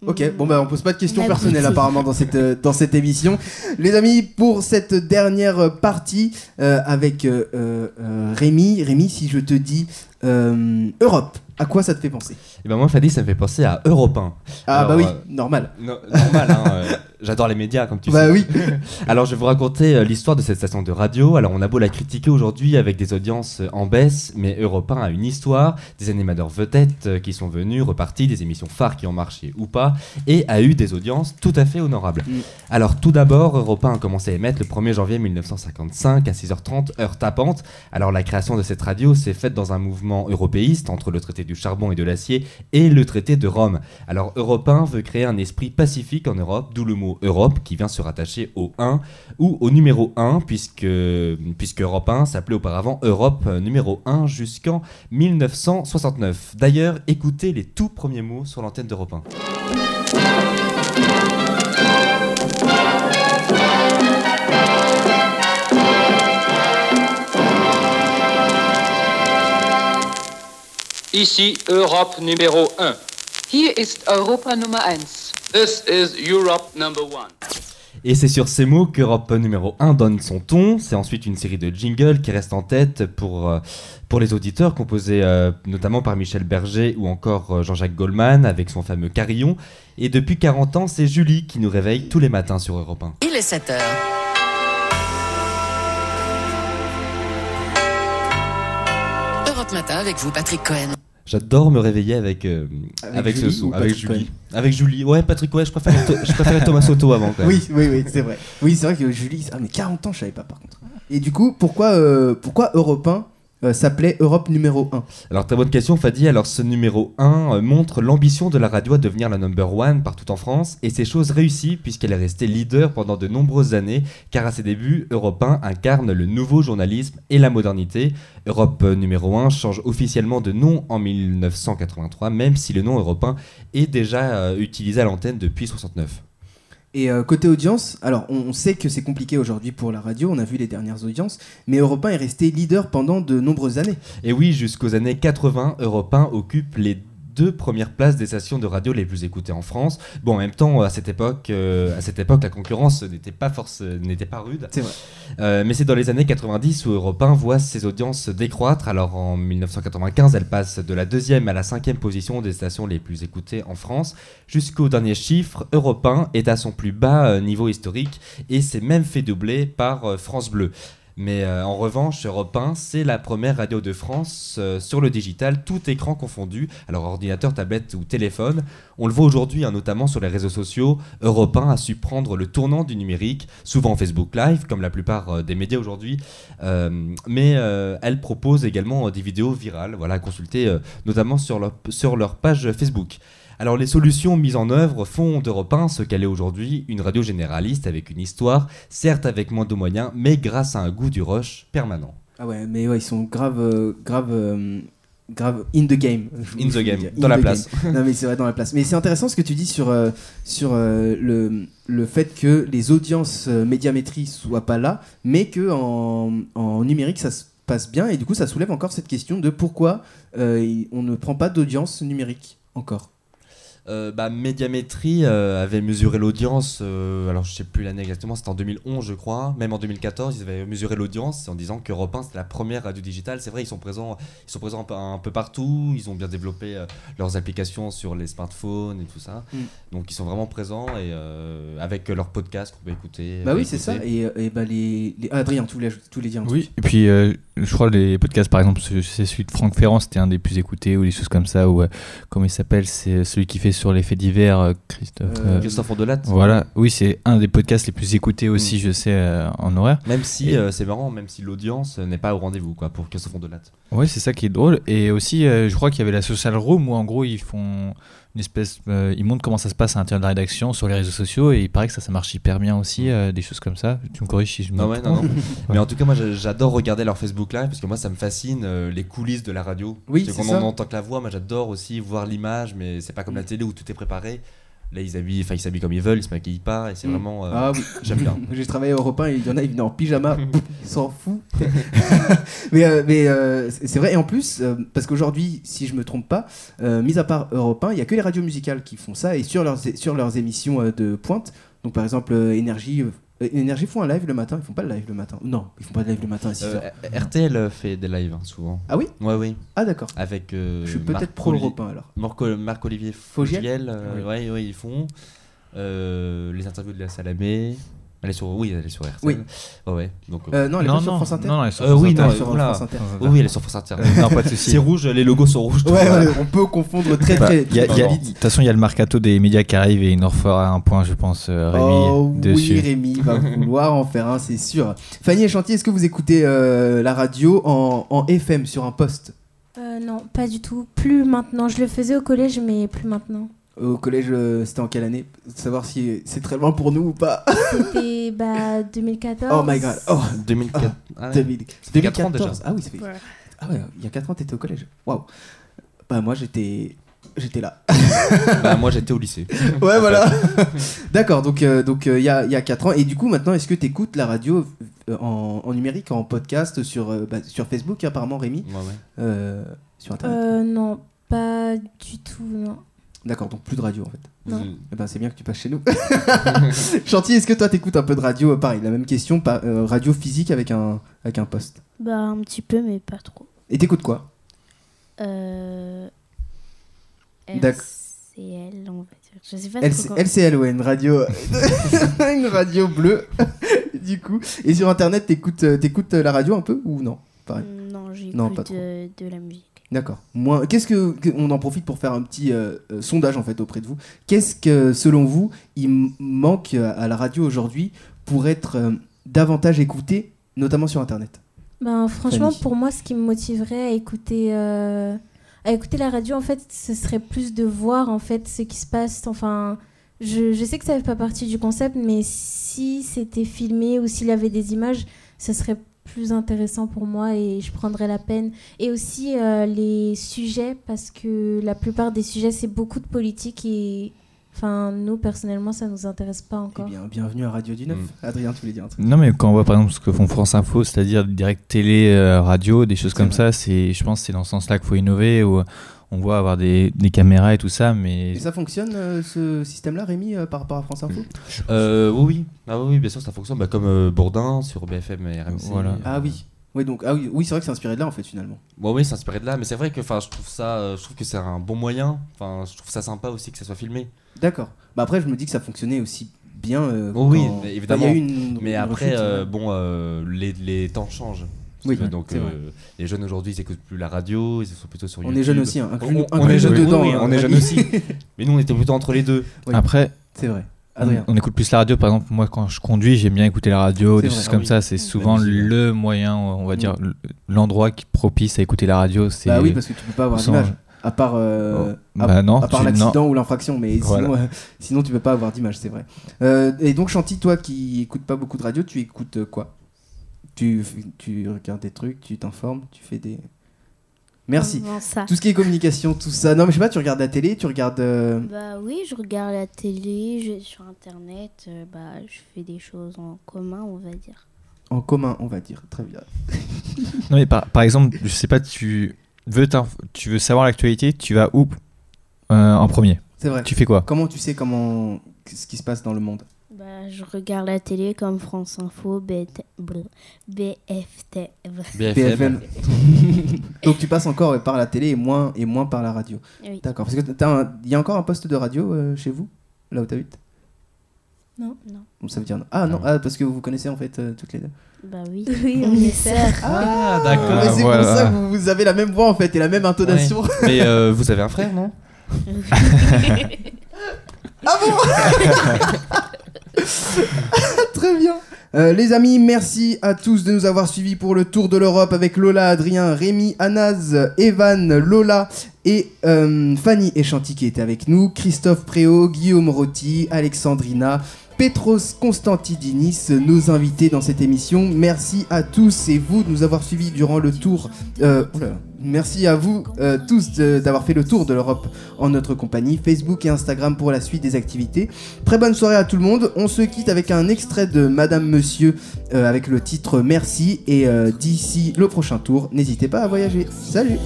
Ok,
Mm.
bon bah on pose pas de questions personnelles apparemment dans cette, euh, dans cette émission. Les amis, pour cette dernière partie euh, avec euh, euh, euh, Rémi, Rémi, si je te dis euh, Europe, à quoi ça te fait penser
Et ben moi, Fadi, ça me fait penser à Europe 1.
Ah
Alors,
bah oui,
euh,
normal.
no- normal, hein, euh, J'adore les médias, comme tu
Bah
sais.
oui.
Alors, je vais vous raconter euh, l'histoire de cette station de radio. Alors, on a beau la critiquer aujourd'hui avec des audiences en baisse, mais Europe 1 a une histoire, des animateurs vedettes qui sont venus, repartis, des émissions phares qui ont marché ou pas, et a eu des audiences tout à fait honorables.
Mm.
Alors, tout d'abord, Europe 1 a commencé à émettre le 1er janvier 1955 à 6h30, heure tapante. Alors, la création de cette radio s'est faite dans un mouvement européiste entre le traité du charbon et de l'acier et le traité de Rome. Alors, Europe 1 veut créer un esprit pacifique en Europe, d'où le mot Europe qui vient se rattacher au 1 ou au numéro 1, puisque, puisque Europe 1 s'appelait auparavant Europe numéro 1 jusqu'en 1969. D'ailleurs, écoutez les tout premiers mots sur l'antenne d'Europe 1.
Ici Europe numéro 1.
Hier ist Europa Nummer 1.
This is Europe number 1.
Et c'est sur ces mots qu'Europe numéro 1 donne son ton. C'est ensuite une série de jingles qui restent en tête pour, euh, pour les auditeurs, composés euh, notamment par Michel Berger ou encore euh, Jean-Jacques Goldman avec son fameux carillon. Et depuis 40 ans, c'est Julie qui nous réveille tous les matins sur Europe 1.
Il est 7 heures. Europe Matin avec vous, Patrick Cohen.
J'adore me réveiller avec, euh,
Avec
avec,
Julie
ce son,
ou
avec Julie. Avec Julie. Ouais, Patrick, ouais, je To- je préférais Thomas Soto avant. Quand même.
Oui, oui, oui, c'est vrai. Oui, c'est vrai que Julie. Ah, mais 40 ans, je savais pas par contre. Et du coup, pourquoi, euh, pourquoi Europe 1 euh, s'appelait Europe numéro 1
Alors, très bonne question, Fadi. Alors, ce numéro 1 euh, montre l'ambition de la radio à devenir la number one partout en France. Et c'est chose réussie puisqu'elle est restée leader pendant de nombreuses années. Car à ses débuts, Europe 1 incarne le nouveau journalisme et la modernité. Europe euh, numéro 1 change officiellement de nom en 1983, même si le nom Europe 1 est déjà utilisé à l'antenne depuis 69.
Et euh, côté audience, alors on, sait que c'est compliqué aujourd'hui pour la radio, on a vu les dernières audiences, mais Europe 1 est resté leader pendant de nombreuses années.
Et oui, jusqu'aux années 80, Europe 1 occupe les deux premières places des stations de radio les plus écoutées en France. Bon, en même temps, à cette époque, euh, à cette époque la concurrence n'était pas force, n'était pas rude.
C'est vrai.
Euh, mais c'est dans les années 90 où Europe 1 voit ses audiences décroître. Alors en 1995, elle passe de la deuxième à la cinquième position des stations les plus écoutées en France. Jusqu'au dernier chiffre, Europe 1 est à son plus bas euh, niveau historique et s'est même fait doubler par France Bleu. Mais euh, en revanche, Europe 1, c'est la première radio de France euh, sur le digital, tout écran confondu. Alors ordinateur, tablette ou téléphone. On le voit aujourd'hui, hein, notamment sur les réseaux sociaux. Europe 1 a su prendre le tournant du numérique, souvent Facebook Live, comme la plupart euh, des médias aujourd'hui. Mais elle propose également des vidéos virales, voilà, à consulter notamment sur leur page Facebook. Alors les solutions mises en œuvre font d'Europe 1 ce qu'elle est aujourd'hui, une radio généraliste avec une histoire, certes avec moins de moyens, mais grâce à un goût du rush permanent.
Ah ouais, mais ouais, ils sont grave, euh, grave, euh, grave in the game.
In the game, dans
in
la place.
game. non mais c'est vrai dans la place. Mais c'est intéressant ce que tu dis sur euh, sur le le fait que les audiences médiamétrie soient pas là, mais que en, en numérique ça se passe bien et du coup ça soulève encore cette question de pourquoi on ne prend pas d'audience numérique encore.
Euh, bah, Médiamétrie euh, avait mesuré l'audience, euh, alors je sais plus l'année exactement, c'était en 2011 je crois, même en 2014 ils avaient mesuré l'audience en disant qu'Europe 1 c'était la première radio digitale. C'est vrai ils sont présents, ils sont présents un peu, un peu partout, ils ont bien développé euh, leurs applications sur les smartphones et tout ça.
Mm.
Donc ils sont vraiment présents et euh, avec leurs podcasts qu'on peut écouter.
Bah oui c'est ça et, et bah les, les- ah, Adrien tu voulais tu voulais dire un
Oui, et puis euh, je crois les podcasts, par exemple, c'est celui de Franck Ferrand, c'était un des plus écoutés, ou des choses comme ça, ou euh, comment il s'appelle, c'est celui qui fait sur les faits divers, euh, Christophe.
Euh, Christophe Ondelat.
Voilà, oui, c'est un des podcasts les plus écoutés aussi, je sais, en horaire.
Même si
Et-
c'est marrant, même si l'audience n'est pas au rendez-vous quoi pour Christophe Ondelat.
Ouais, c'est ça qui est drôle. Et aussi, je crois qu'il y avait la Social Room où en gros ils font une espèce. euh, ils montrent comment ça se passe à l'intérieur de la rédaction sur les réseaux sociaux et il paraît que ça, ça marche hyper bien aussi, euh, des choses comme ça. Tu me corriges si je me
Ah ouais, non,
trompe.
non. Mais en tout cas, moi j'a- j'adore regarder leur Facebook Live parce que moi ça me fascine euh, les coulisses de la radio.
Oui, c'est
quand
ça.
on entend que la voix, moi j'adore aussi voir l'image, mais c'est pas comme la télé où tout est préparé. Là, ils habillent, enfin ils s'habillent comme ils veulent, ils se maquillent pas et c'est
Mm.
vraiment. euh,
Ah oui,
J'aime bien.
J'ai travaillé au Europe 1 et il y en a, ils venaient en pyjama, ils s'en foutent. mais euh, mais euh, c'est vrai, et en plus, parce qu'aujourd'hui, si je me trompe pas, mis à part Europe 1, il y a que les radios musicales qui font ça et sur leurs, sur leurs émissions de pointe. Donc par exemple, Énergie. Euh, Énergie font un live le matin, ils font pas le live le matin. Non, ils font pas de live le matin à 6
Euh,
heures.
RTL fait des lives hein, souvent.
Ah oui
Ouais, oui.
Ah d'accord.
Avec. euh,
Je suis peut-être
Marc
pro
Oli-
Europe 1 alors.
Marco- Marc-Olivier
Fogiel
Fogiel, euh, ouais, ouais, ils font. Euh, les interviews de la Salamé. Elle est sur, oui, elle est sur RTL.
Oui.
Ouais, ouais. Donc,
Euh, non, elle est pas sur France Inter
non, elle est sur
Euh,
France
oui,
Inter.
non,
sur
oula.
France Inter.
Oui, oui, elle est sur France Inter.
Euh, non, pas de souci.
C'est rouge, les logos sont rouges.
Ouais, ouais, on peut confondre très
Bah,
très,
De toute façon, il y a le mercato des médias qui arrive et il nous refera un point, je pense, euh, Rémi,
oh,
dessus.
Oui, Rémi va vouloir en faire un, c'est sûr. Fanny et Chantier, est-ce que vous écoutez euh, la radio en, en FM sur un poste?
Euh, non, pas du tout. Plus maintenant. Je le faisais au collège, mais plus maintenant.
Au collège, euh, c'était en quelle année? Savoir si c'est très loin pour nous ou pas.
C'était bah, 2014.
Oh my god. Oh,
2004. Ah ouais.
2000
Ça fait quatre ans
2014.
déjà.
Ah oui, ça fait.
Ouais.
Ah ouais, il y a 4 ans, t'étais au collège. Waouh. Bah, moi, j'étais. J'étais là.
bah, moi j'étais au lycée.
Ouais, voilà. D'accord, donc euh, donc euh, il y, a, il y a 4 ans. Et du coup, maintenant, est-ce que tu écoutes la radio euh, en, en numérique, en podcast, sur, euh, bah, sur Facebook, apparemment, Rémi?
Ouais, ouais.
Euh, Sur Internet
Euh, non, pas du tout, non.
D'accord, donc plus de radio en fait.
Non.
Eh ben, c'est bien que tu passes chez nous. Chantier, est-ce que toi t'écoutes un peu de radio Euh, Pareil, la même question, pas, euh, radio physique avec un, avec un poste?
Bah, un petit peu, mais pas trop.
Et t'écoutes quoi?
Euh.
D'accord.
RCL, on va dire. Je sais pas
LC
trop comment-
LCL, ouais, une radio, une radio bleue, du coup. Et sur internet, t'écoutes, euh, t'écoutes euh, la radio un peu ou non? Pareil.
Non, j'écoute
Non, pas trop.
de, de la musique.
D'accord. Moi, qu'est-ce que, que- on en profite pour faire un petit euh, euh, sondage en fait auprès de vous. Qu'est-ce que, selon vous, il manque euh, à la radio aujourd'hui pour être euh, davantage écouté, notamment sur internet?
Ben, franchement,
Fanny.
pour moi, ce qui me motiverait à écouter, à écouter la radio, en fait, ce serait plus de voir en fait ce qui se passe. Enfin, je, je sais que ça fait pas partie du concept, mais si c'était filmé ou s'il y avait des images, ce serait plus intéressant pour moi et je prendrais la peine. Et aussi euh, les sujets, parce que la plupart des sujets, c'est beaucoup de politique et enfin, nous, personnellement, ça nous intéresse pas encore.
Eh bien, bienvenue à Radio du Neuf.
Mm.
Adrien, tu voulais dire un truc
Non, mais quand on voit par exemple ce que font France Info, c'est-à-dire direct télé, euh, radio, des choses comme ça, c'est, je pense que c'est dans ce sens-là qu'il faut innover, on voit avoir des, des caméras et tout ça, mais.
Et ça fonctionne euh, ce système-là, Rémi, euh, par rapport à France Info
Euh, oui, oui. Ah, oui, oui, bien sûr, ça fonctionne. Bah, comme euh, Bourdin sur BFM et RMC.
Voilà.
Ah oui. Oui, donc, ah oui, oui c'est vrai que c'est inspiré de là en fait finalement.
Bon, oui, c'est inspiré de là, mais c'est vrai que enfin, je trouve ça, euh, je trouve que c'est un bon moyen. Enfin, je trouve ça sympa aussi que ça soit filmé.
D'accord. Bah après, je me dis que ça fonctionnait aussi bien.
oui, évidemment.
une-
mais
une
après, euh,
ouais.
bon, euh, les, les temps changent.
Oui,
donc euh, les jeunes aujourd'hui, ils écoutent plus la radio, ils sont plutôt sur
On
YouTube.
est jeunes aussi, hein, inclus-
on, est jeunes
dedans,
oui,
hein,
on est jeunes aussi. Mais nous, on était plutôt entre les deux.
Oui.
Après,
C'est vrai.
on,
Adrien.
on écoute plus la radio. Par exemple, moi, quand je conduis, j'aime bien écouter la radio,
C'est
des
vrai.
choses
Ah
comme
oui.
ça. C'est souvent le moyen, on va
Mm.
dire, l'endroit qui propice à écouter la radio. C'est
Bah oui, parce que tu peux pas avoir d'image. À part, euh,
Oh, bah non,
à part l'accident ou l'infraction, mais
Voilà.
sinon, euh, sinon tu peux pas avoir d'image, c'est vrai. Euh, et donc Chanty, toi qui écoutes pas beaucoup de radio, tu écoutes euh, quoi? Tu, tu regardes des trucs, tu t'informes, tu fais des... Merci.
Ça
Tout ce qui est communication, tout ça. Non mais je sais pas, tu regardes la télé, tu regardes... euh,
Bah oui, je regarde la télé, je vais sur internet, euh, bah je fais des choses en commun, on va dire.
En commun, on va dire. Très bien.
Non, mais par, par exemple, je sais pas, tu veux, tu veux savoir l'actualité, tu vas où euh, en premier?
C'est vrai.
Tu fais quoi?
Comment tu sais comment ce qui se passe dans le monde?
Bah je regarde la télé comme France Info, BT bleu, BFT.
BFM. Donc tu passes encore par la télé et moins, et moins par la radio.
Oui.
D'accord. Parce que il y a encore un poste de radio euh, chez vous Là où t'habites?
Non.
Non.
Ça veut dire non. Ah non, ah, parce que vous vous connaissez en fait euh, toutes les deux.
Bah oui,
Oui,
on est sœurs.
Ah,
d'accord.
Mais c'est
Voilà.
pour ça que vous, vous avez la même voix en fait et la même intonation.
Ouais. Mais euh, vous avez un frère, non?
ah bon Très bien. Euh, les amis, merci à tous de nous avoir suivis pour le tour de l'Europe avec Lola, Adrien, Rémi, Anaz, Evan, Lola et euh, Fanny et Chanty qui étaient avec nous, Christophe Préau, Guillaume Rotti, Alexandrina, Petros Constantidinis, nos invités dans cette émission. Merci à tous et vous de nous avoir suivis durant le tour. euh, oula. Merci à vous euh, tous de- d'avoir fait le tour de l'Europe en notre compagnie. Facebook et Instagram pour la suite des activités. Très bonne soirée à tout le monde. On se quitte avec un extrait de Madame Monsieur euh, avec le titre Merci. Et euh, d'ici le prochain tour, n'hésitez pas à voyager. Salut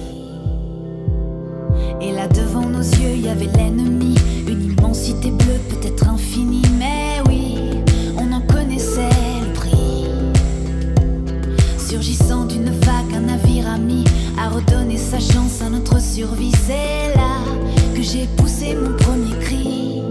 Et là devant nos yeux, il y avait l'ennemi, une immensité bleue, peut-être infinie, mais oui, on en connaissait le prix. Surgissant d'une vague, un navire ami à redonner sa chance à notre survie. C'est là que j'ai poussé mon premier cri.